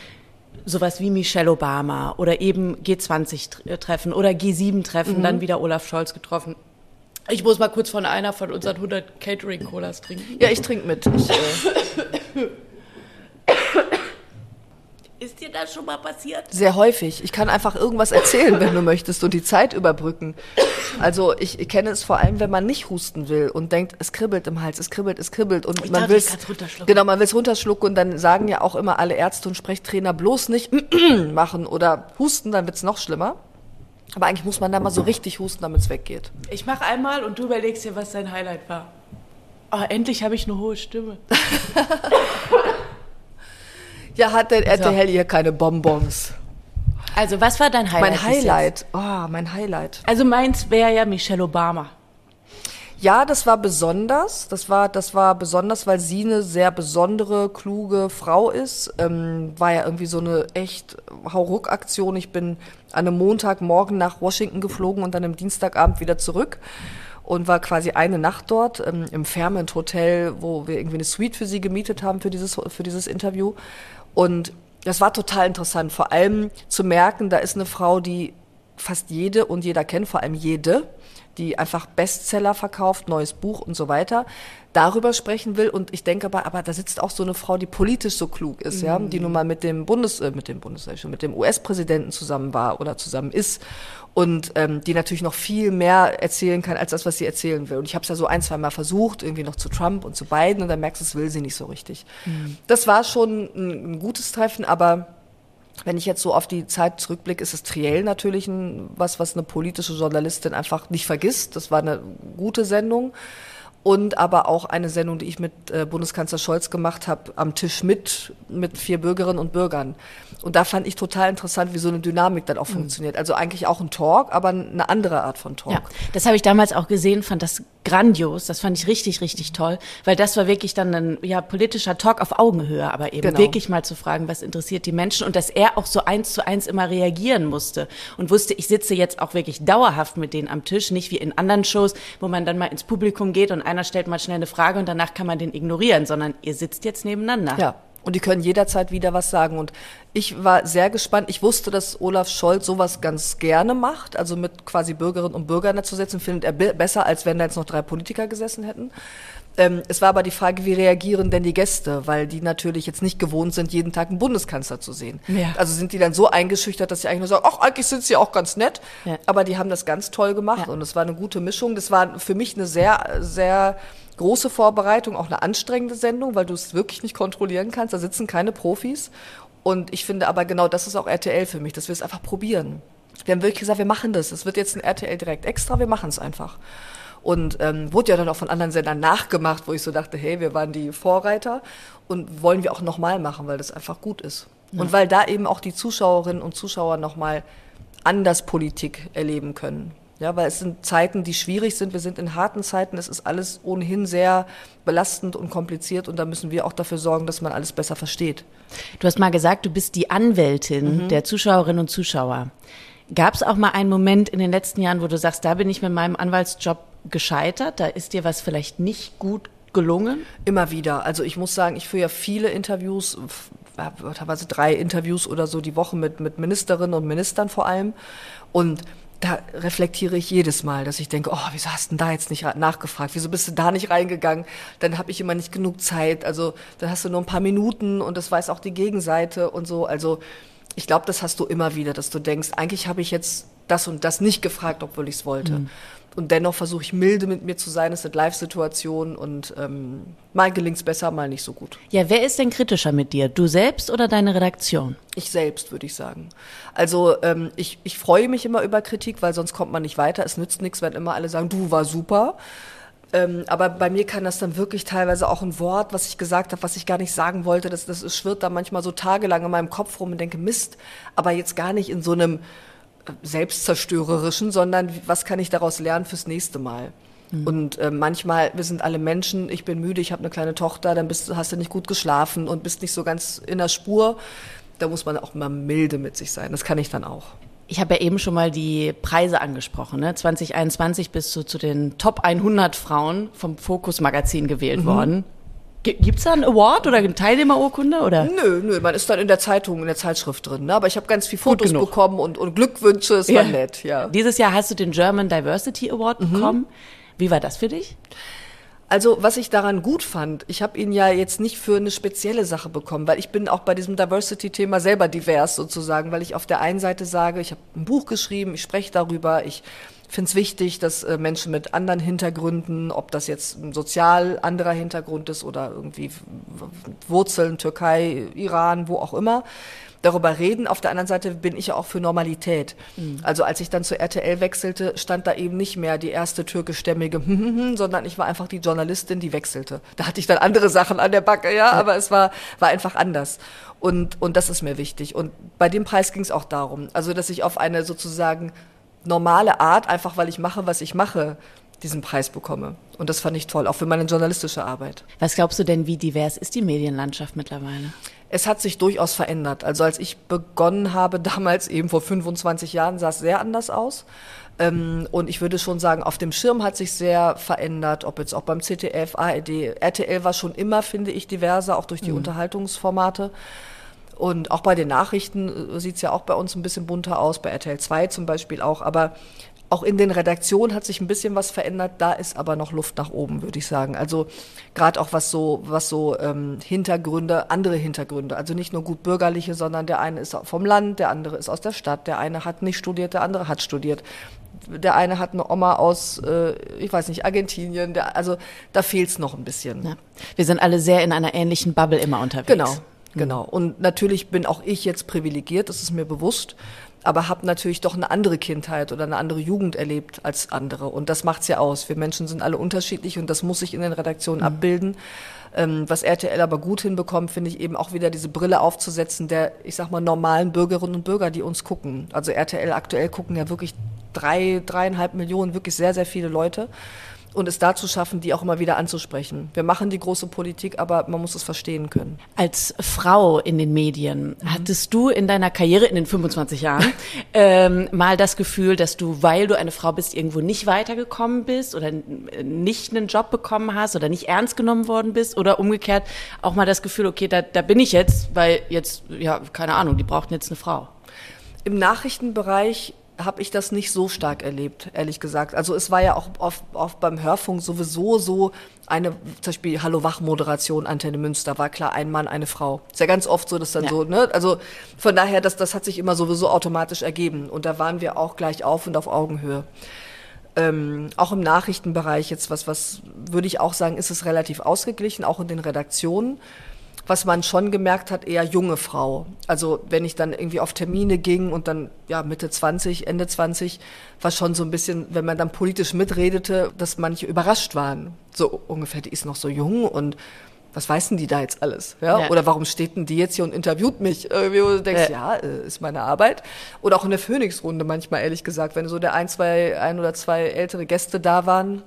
Sowas wie Michelle Obama oder eben G20-Treffen oder G7-Treffen, dann wieder Olaf Scholz getroffen. Ich muss mal kurz von einer von unseren 100 Catering-Colas trinken. Ja, ich trinke mit. Ich, äh, *laughs* Ist dir das schon mal passiert? Sehr häufig. Ich kann einfach irgendwas erzählen, wenn du möchtest und die Zeit überbrücken. Also ich, ich kenne es vor allem, wenn man nicht husten will und denkt, es kribbelt im Hals, es kribbelt, es kribbelt und Ich man will runterschlucken. genau, man will es runterschlucken und dann sagen ja auch immer alle Ärzte und Sprechtrainer bloß nicht *clears throat* machen oder husten, dann wird's noch schlimmer. Aber eigentlich muss man da mal so richtig husten, damit es weggeht. Ich mache einmal und du überlegst dir, was dein Highlight war. Oh, endlich habe ich eine hohe Stimme. *laughs* Ja, hat denn RTL hier keine Bonbons? Also, was war dein Highlight? Mein? Highlight. Oh, mein Highlight. Also meins wäre ja Michelle Obama. Ja, das war besonders. Das war, das war besonders, weil sie eine sehr besondere, kluge Frau ist. Ähm, war ja irgendwie so eine echt Hauruck-Aktion. Ich bin an einem Montagmorgen nach Washington geflogen und dann am Dienstagabend wieder zurück und war quasi eine Nacht dort ähm, im Fairmont Hotel, wo wir irgendwie eine Suite für sie gemietet haben für dieses, für dieses Interview. Und das war total interessant, vor allem zu merken, da ist eine Frau, die fast jede und jeder kennt, vor allem jede, die einfach Bestseller verkauft, neues Buch und so weiter, darüber sprechen will. Und ich denke aber, aber da sitzt auch so eine Frau, die politisch so klug ist, ja, die nun mal mit dem Bundes, äh, mit dem Bundes, mit dem US-Präsidenten zusammen war oder zusammen ist und ähm, die natürlich noch viel mehr erzählen kann als das, was sie erzählen will. Und ich habe es ja so ein, zwei Mal versucht, irgendwie noch zu Trump und zu Biden, und dann merkst du, es will sie nicht so richtig. Das war schon ein, ein gutes Treffen, aber wenn ich jetzt so auf die Zeit zurückblicke, ist es Triell natürlich ein, was, was eine politische Journalistin einfach nicht vergisst. Das war eine gute Sendung. Und aber auch eine Sendung, die ich mit äh, Bundeskanzler Scholz gemacht habe, am Tisch mit, mit vier Bürgerinnen und Bürgern. Und da fand ich total interessant, wie so eine Dynamik dann auch funktioniert. Also eigentlich auch ein Talk, aber eine andere Art von Talk. Ja, das habe ich damals auch gesehen, fand das grandios. Das fand ich richtig, richtig toll, weil das war wirklich dann ein ja, politischer Talk auf Augenhöhe, aber eben Genau. wirklich mal zu fragen, was interessiert die Menschen und dass er auch so eins zu eins immer reagieren musste und wusste, ich sitze jetzt auch wirklich dauerhaft mit denen am Tisch, nicht wie in anderen Shows, wo man dann mal ins Publikum geht und einer stellt mal schnell eine Frage und danach kann man den ignorieren, sondern ihr sitzt jetzt nebeneinander. Ja. Und die können jederzeit wieder was sagen. Und ich war sehr gespannt. Ich wusste, dass Olaf Scholz sowas ganz gerne macht, also mit quasi Bürgerinnen und Bürgern zu setzen, findet er besser, als wenn da jetzt noch drei Politiker gesessen hätten. Ähm, es war aber die Frage, wie reagieren denn die Gäste, weil die natürlich jetzt nicht gewohnt sind, jeden Tag einen Bundeskanzler zu sehen. Ja. Also sind die dann so eingeschüchtert, dass sie eigentlich nur sagen, ach, eigentlich sind sie auch ganz nett. Ja. Aber die haben das ganz toll gemacht ja. und es war eine gute Mischung. Das war für mich eine sehr, sehr große Vorbereitung, auch eine anstrengende Sendung, weil du es wirklich nicht kontrollieren kannst. Da sitzen keine Profis. Und ich finde aber genau das ist auch RTL für mich, dass wir es einfach probieren. Wir haben wirklich gesagt, wir machen das. Es wird jetzt ein RTL direkt extra, wir machen es einfach. Und ähm, wurde ja dann auch von anderen Sendern nachgemacht, wo ich so dachte, hey, wir waren die Vorreiter und wollen wir auch nochmal machen, weil das einfach gut ist. Ja. Und weil da eben auch die Zuschauerinnen und Zuschauer nochmal anders Politik erleben können. Ja, weil es sind Zeiten, die schwierig sind. Wir sind in harten Zeiten. Es ist alles ohnehin sehr belastend und kompliziert und da müssen wir auch dafür sorgen, dass man alles besser versteht. Du hast mal gesagt, du bist die Anwältin mhm. der Zuschauerinnen und Zuschauer. Gab es auch mal einen Moment in den letzten Jahren, wo du sagst, da bin ich mit meinem Anwaltsjob gescheitert? Da ist dir was vielleicht nicht gut gelungen? Immer wieder. Also ich muss sagen, ich führe ja viele Interviews, teilweise drei Interviews oder so die Woche mit, mit Ministerinnen und Ministern vor allem. Und da reflektiere ich jedes Mal, dass ich denke, oh, wieso hast du da jetzt nicht nachgefragt? Wieso bist du da nicht reingegangen? Dann habe ich immer nicht genug Zeit. Also dann hast du nur ein paar Minuten und das weiß auch die Gegenseite und so. Also ich glaube, das hast du immer wieder, dass du denkst, eigentlich habe ich jetzt das und das nicht gefragt, obwohl ich es wollte. Mhm. Und dennoch versuche ich milde mit mir zu sein. Es sind Live-Situationen und ähm, mal gelingt es besser, mal nicht so gut. Ja, wer ist denn kritischer mit dir? Du selbst oder deine Redaktion? Ich selbst, würde ich sagen. Also ähm, ich, ich freue mich immer über Kritik, weil sonst kommt man nicht weiter. Es nützt nichts, wenn immer alle sagen, du war super. Ähm, aber bei mir kann das dann wirklich teilweise auch ein Wort, was ich gesagt habe, was ich gar nicht sagen wollte, das, das schwirrt da manchmal so tagelang in meinem Kopf rum und denke, Mist, aber jetzt gar nicht in so einem selbstzerstörerischen, sondern was kann ich daraus lernen fürs nächste Mal? Mhm. Und äh, manchmal, wir sind alle Menschen, ich bin müde, ich habe eine kleine Tochter, dann bist, hast du nicht gut geschlafen und bist nicht so ganz in der Spur. Da muss man auch mal milde mit sich sein. Das kann ich dann auch. Ich habe ja eben schon mal die Preise angesprochen. Ne? 2021 bist du zu den Top 100 Frauen vom Focus Magazin gewählt mhm. worden. Gibt es da einen Award oder eine Teilnehmerurkunde? Oder? Nö, nö, man ist dann in der Zeitung, in der Zeitschrift drin. Ne? Aber ich habe ganz viele Fotos bekommen und, und Glückwünsche, es ja. war nett. Ja. Dieses Jahr hast du den German Diversity Award mhm. bekommen. Wie war das für dich? Also was ich daran gut fand, ich habe ihn ja jetzt nicht für eine spezielle Sache bekommen, weil ich bin auch bei diesem Diversity-Thema selber divers sozusagen, weil ich auf der einen Seite sage, ich habe ein Buch geschrieben, ich spreche darüber, ich finde es wichtig, dass äh, Menschen mit anderen Hintergründen, ob das jetzt ein sozial anderer Hintergrund ist oder irgendwie Wurzeln, Türkei, Iran, wo auch immer, darüber reden. Auf der anderen Seite bin ich ja auch für Normalität. Mhm. Also als ich dann zu RTL wechselte, stand da eben nicht mehr die erste türkischstämmige, *laughs* sondern ich war einfach die Journalistin, die wechselte. Da hatte ich dann andere Sachen an der Backe, ja, ja. aber es war, war einfach anders. Und, und das ist mir wichtig. Und bei dem Preis ging es auch darum, also dass ich auf eine sozusagen normale Art, einfach weil ich mache, was ich mache, diesen Preis bekomme. Und das fand ich toll, auch für meine journalistische Arbeit. Was glaubst du denn, wie divers ist die Medienlandschaft mittlerweile? Es hat sich durchaus verändert. Also als ich begonnen habe, *laughs* damals eben vor 25 Jahren, sah es sehr anders aus. Ähm, und ich würde schon sagen, auf dem Schirm hat sich sehr verändert, ob jetzt auch beim ZDF, ARD, RTL war schon immer, finde ich, diverser, auch durch die mhm. Unterhaltungsformate. Und auch bei den Nachrichten äh, sieht es ja auch bei uns ein bisschen bunter aus, bei RTL 2 zum Beispiel auch. Aber auch in den Redaktionen hat sich ein bisschen was verändert, da ist aber noch Luft nach oben, würde ich sagen. Also gerade auch was so, was so ähm, Hintergründe, andere Hintergründe, also nicht nur gut bürgerliche, sondern der eine ist vom Land, der andere ist aus der Stadt, der eine hat nicht studiert, der andere hat studiert. Der eine hat eine Oma aus, äh, ich weiß nicht, Argentinien. Der, also da fehlt es noch ein bisschen. Ja. Wir sind alle sehr in einer ähnlichen Bubble immer unterwegs. Genau, genau. Und natürlich bin auch ich jetzt privilegiert, das ist mir bewusst aber habe natürlich doch eine andere Kindheit oder eine andere Jugend erlebt als andere. Und das macht's ja aus. Wir Menschen sind alle unterschiedlich und das muss sich in den Redaktionen mhm. abbilden. Ähm, was RTL aber gut hinbekommt, finde ich eben auch wieder diese Brille aufzusetzen der, ich sag mal, normalen Bürgerinnen und Bürger, die uns gucken. Also RTL aktuell gucken ja wirklich drei, dreieinhalb Millionen, wirklich sehr, sehr viele Leute. Und es da zu schaffen, die auch immer wieder anzusprechen. Wir machen die große Politik, aber man muss es verstehen können. Als Frau in den Medien, mhm. hattest du in deiner Karriere in den 25 Jahren *laughs* ähm, mal das Gefühl, dass du, weil du eine Frau bist, irgendwo nicht weitergekommen bist oder nicht einen Job bekommen hast oder nicht ernst genommen worden bist oder umgekehrt auch mal das Gefühl, okay, da, da bin ich jetzt, weil jetzt, ja, keine Ahnung, die brauchten jetzt eine Frau? Im Nachrichtenbereich habe ich das nicht so stark erlebt, ehrlich gesagt. Also es war ja auch oft, oft beim Hörfunk sowieso so eine, zum Beispiel Hallo Wach-Moderation Antenne Münster, war klar ein Mann, eine Frau. Ist ja ganz oft so, dass dann ja. so, ne? Also von daher, das, das hat sich immer sowieso automatisch ergeben. Und da waren wir auch gleich auf und auf Augenhöhe. Ähm, auch im Nachrichtenbereich jetzt was, was würde ich auch sagen, ist es relativ ausgeglichen, auch in den Redaktionen was man schon gemerkt hat, eher junge Frau. Also wenn ich dann irgendwie auf Termine ging und dann ja Mitte 20, Ende 20, war schon so ein bisschen, wenn man dann politisch mitredete, dass manche überrascht waren. So ungefähr, die ist noch so jung und was weiß denn die da jetzt alles? Ja? ja. Oder warum steht denn die jetzt hier und interviewt mich? Irgendwie, wo du denkst, ja, ja äh, ist meine Arbeit. Oder auch in der Phoenix-Runde manchmal, ehrlich gesagt, wenn so der ein, zwei, ein oder zwei ältere Gäste da waren,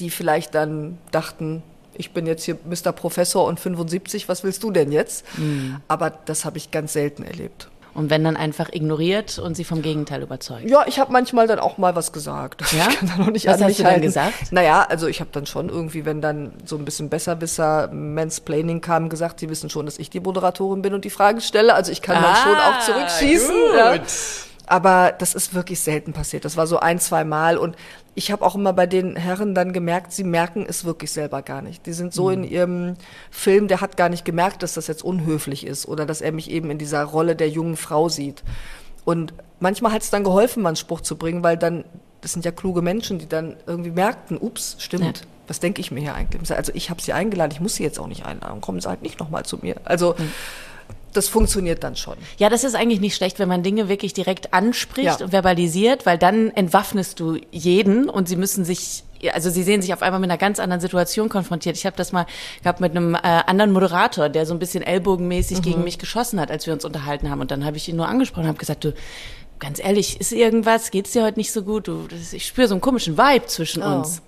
die vielleicht dann dachten, ich bin jetzt hier Mr. Professor und 75, was willst du denn jetzt? Mhm. Aber das habe ich ganz selten erlebt. Und wenn dann einfach ignoriert und sie vom Gegenteil überzeugt. Ja, ich habe manchmal dann auch mal was gesagt. *laughs* Ja? Ich kann da noch nicht was an hast du halten. dann gesagt? Naja, also ich habe dann schon irgendwie, wenn dann so ein bisschen Besserwisser Mansplaining kam, gesagt, sie wissen schon, dass ich die Moderatorin bin und die Fragen stelle. Also ich kann ah, dann schon auch zurückschießen. Gut. Ja. Aber das ist wirklich selten passiert. Das war so ein, zwei Mal. Und ich habe auch immer bei den Herren dann gemerkt, sie merken es wirklich selber gar nicht. Die sind so mhm. in ihrem Film, der hat gar nicht gemerkt, dass das jetzt unhöflich ist oder dass er mich eben in dieser Rolle der jungen Frau sieht. Und manchmal hat es dann geholfen, mal einen Spruch zu bringen, weil dann, das sind ja kluge Menschen, die dann irgendwie merkten, ups, stimmt. Ja. Was denke ich mir hier eigentlich? Also ich habe sie eingeladen, ich muss sie jetzt auch nicht einladen. Kommen sie halt nicht nochmal zu mir. Also mhm das funktioniert dann schon. Ja, das ist eigentlich nicht schlecht, wenn man Dinge wirklich direkt anspricht ja. und verbalisiert, weil dann entwaffnest du jeden und sie müssen sich also sie sehen sich auf einmal mit einer ganz anderen Situation konfrontiert. Ich habe das mal gehabt mit einem äh, anderen Moderator, der so ein bisschen ellbogenmäßig mhm. gegen mich geschossen hat, als wir uns unterhalten haben. Und dann habe ich ihn nur angesprochen und habe gesagt, du, ganz ehrlich, ist irgendwas? Geht's dir heute nicht so gut? Du, das, ich spüre so einen komischen Vibe zwischen oh. uns.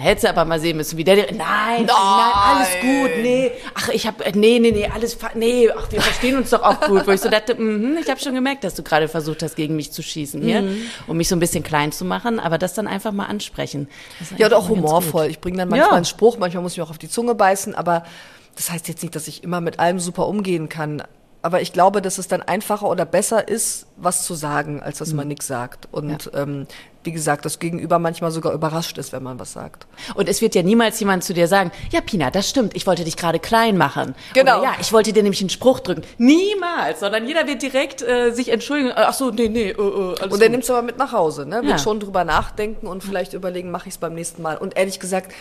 Hättest du aber mal sehen müssen, wie der, nein, nein, nein, alles gut, nee, ach, ich hab, nee, nee, nee, alles, nee, ach, wir verstehen uns doch auch gut, wo ich so dachte, mm, ich habe schon gemerkt, dass du gerade versucht hast, gegen mich zu schießen hier, mhm. um mich so ein bisschen klein zu machen, aber das dann einfach mal ansprechen. Ja, und auch humorvoll. Ich bringe dann manchmal ja. einen Spruch, manchmal muss ich auch auf die Zunge beißen, aber das heißt jetzt nicht, dass ich immer mit allem super umgehen kann aber ich glaube, dass es dann einfacher oder besser ist, was zu sagen, als dass man mhm. nichts sagt. Und ja. ähm, wie gesagt, das Gegenüber manchmal sogar überrascht ist, wenn man was sagt. Und es wird ja niemals jemand zu dir sagen, ja, Pina, das stimmt, ich wollte dich gerade klein machen. Genau. Oder, ja, ich wollte dir nämlich einen Spruch drücken. Niemals, sondern jeder wird direkt äh, sich entschuldigen. Ach so, nee, nee, äh, äh, alles Und er nimmt es aber mit nach Hause, ne? Wird ja. schon drüber nachdenken und vielleicht überlegen, mache ich es beim nächsten Mal. Und ehrlich gesagt,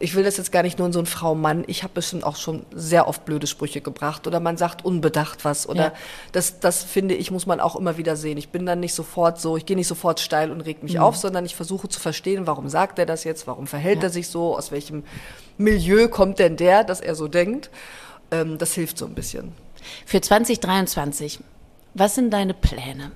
ich will das jetzt gar nicht nur in so ein Frau-Mann. Ich habe bestimmt auch schon sehr oft blöde Sprüche gebracht oder man sagt unbedacht was oder ja. das, das finde ich, muss man auch immer wieder sehen. Ich bin dann nicht sofort so, ich gehe nicht sofort steil und reg mich mhm. auf, sondern ich versuche zu verstehen, warum sagt er das jetzt, warum verhält ja. er sich so, aus welchem Milieu kommt denn der, dass er so denkt. Ähm, das hilft so ein bisschen. Für 2023, was sind deine Pläne?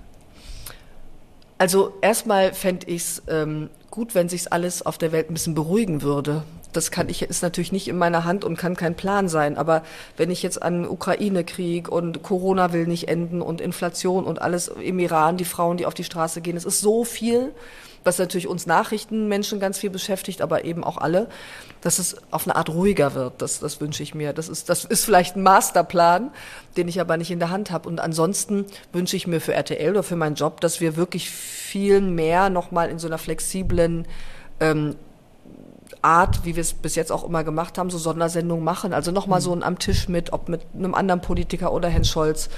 Also erstmal fände ich es ähm, gut, wenn sich alles auf der Welt ein bisschen beruhigen würde. Das kann ich, ist natürlich nicht in meiner Hand und kann kein Plan sein. Aber wenn ich jetzt an Ukraine-Krieg und Corona will nicht enden und Inflation und alles im Iran, die Frauen, die auf die Straße gehen, es ist so viel, was natürlich uns Nachrichtenmenschen ganz viel beschäftigt, aber eben auch alle, dass es auf eine Art ruhiger wird. Das, das wünsche ich mir. Das ist, das ist vielleicht ein Masterplan, den ich aber nicht in der Hand habe. Und ansonsten wünsche ich mir für RTL oder für meinen Job, dass wir wirklich viel mehr nochmal in so einer flexiblen ähm, Art, wie wir es bis jetzt auch immer gemacht haben, so Sondersendungen machen. Also nochmal mhm. so ein am Tisch mit, ob mit einem anderen Politiker oder Herrn Scholz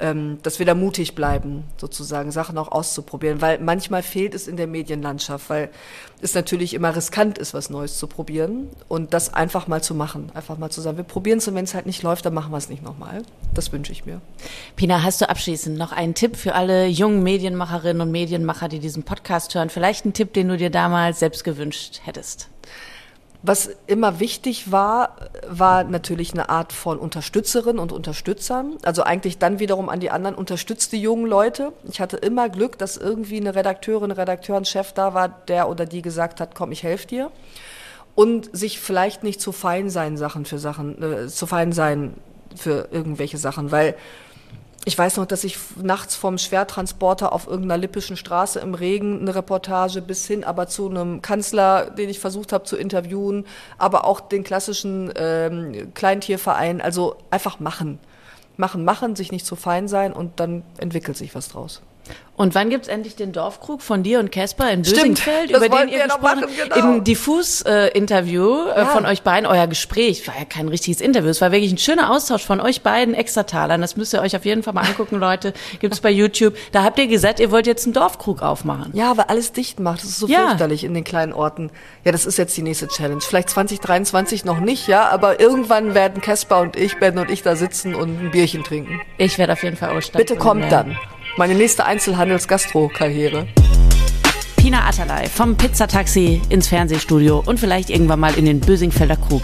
ähm, dass wir da mutig bleiben, sozusagen Sachen auch auszuprobieren, weil manchmal fehlt es in der Medienlandschaft, weil es natürlich immer riskant ist, was Neues zu probieren und das einfach mal zu machen, einfach mal zu sagen, wir probieren es und wenn es halt nicht läuft, dann machen wir es nicht nochmal. Das wünsche ich mir. Pina, hast du abschließend noch einen Tipp für alle jungen Medienmacherinnen und Medienmacher, die diesen Podcast hören? Vielleicht einen Tipp, den du dir damals selbst gewünscht hättest? Was immer wichtig war, war natürlich eine Art von Unterstützerin und Unterstützern. Also eigentlich dann wiederum an die anderen unterstützte jungen Leute. Ich hatte immer Glück, dass irgendwie eine Redakteurin, Redakteur, ein Chef da war, der oder die gesagt hat, komm, ich helfe dir. Und sich vielleicht nicht zu fein sein Sachen für Sachen, äh, zu fein sein für irgendwelche Sachen, weil ich weiß noch, dass ich nachts vom Schwertransporter auf irgendeiner lippischen Straße im Regen eine Reportage bis hin aber zu einem Kanzler, den ich versucht habe zu interviewen, aber auch den klassischen ähm, Kleintierverein. Also einfach machen. Machen, machen, sich nicht zu fein sein und dann entwickelt sich was draus. Und wann gibt's endlich den Dorfkrug von dir und Casper in Bösingfeld, über den ihr gesprochen habt? genau. Im Diffus-Interview äh, Ja. von euch beiden, euer Gespräch, war ja kein richtiges Interview, es war wirklich ein schöner Austausch von euch beiden Extratalern. Das müsst ihr euch auf jeden Fall mal angucken, Leute. *laughs* Gibt's bei YouTube. Da habt ihr gesagt, ihr wollt jetzt einen Dorfkrug aufmachen. Ja, weil alles dicht macht. Das ist so Ja. fürchterlich in den kleinen Orten. Ja, das ist jetzt die nächste Challenge. Vielleicht 2023 noch nicht, ja, aber irgendwann werden Caspar und ich, Ben und ich da sitzen und ein Bierchen trinken. Ich werde auf jeden Fall Ostern. Bitte kommt dann. Meine nächste Einzelhandels-Gastro-Karriere. Pina Atalay vom Pizzataxi ins Fernsehstudio und vielleicht irgendwann mal in den Bösingfelder Krug.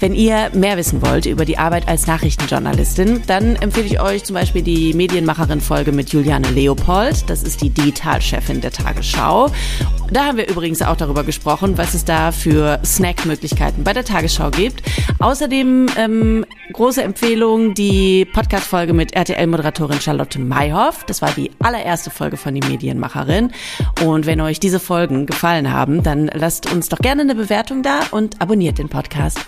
Wenn ihr mehr wissen wollt über die Arbeit als Nachrichtenjournalistin, dann empfehle ich euch zum Beispiel die Medienmacherin-Folge mit Juliane Leopold. Das ist die Digitalchefin der Tagesschau. Da haben wir übrigens auch darüber gesprochen, was es da für Snackmöglichkeiten bei der Tagesschau gibt. Außerdem ähm, große Empfehlung die Podcast-Folge mit RTL-Moderatorin Charlotte Mayhoff. Das war die allererste Folge von die Medienmacherin. Und wenn euch diese Folgen gefallen haben, dann lasst uns doch gerne eine Bewertung da und abonniert den Podcast.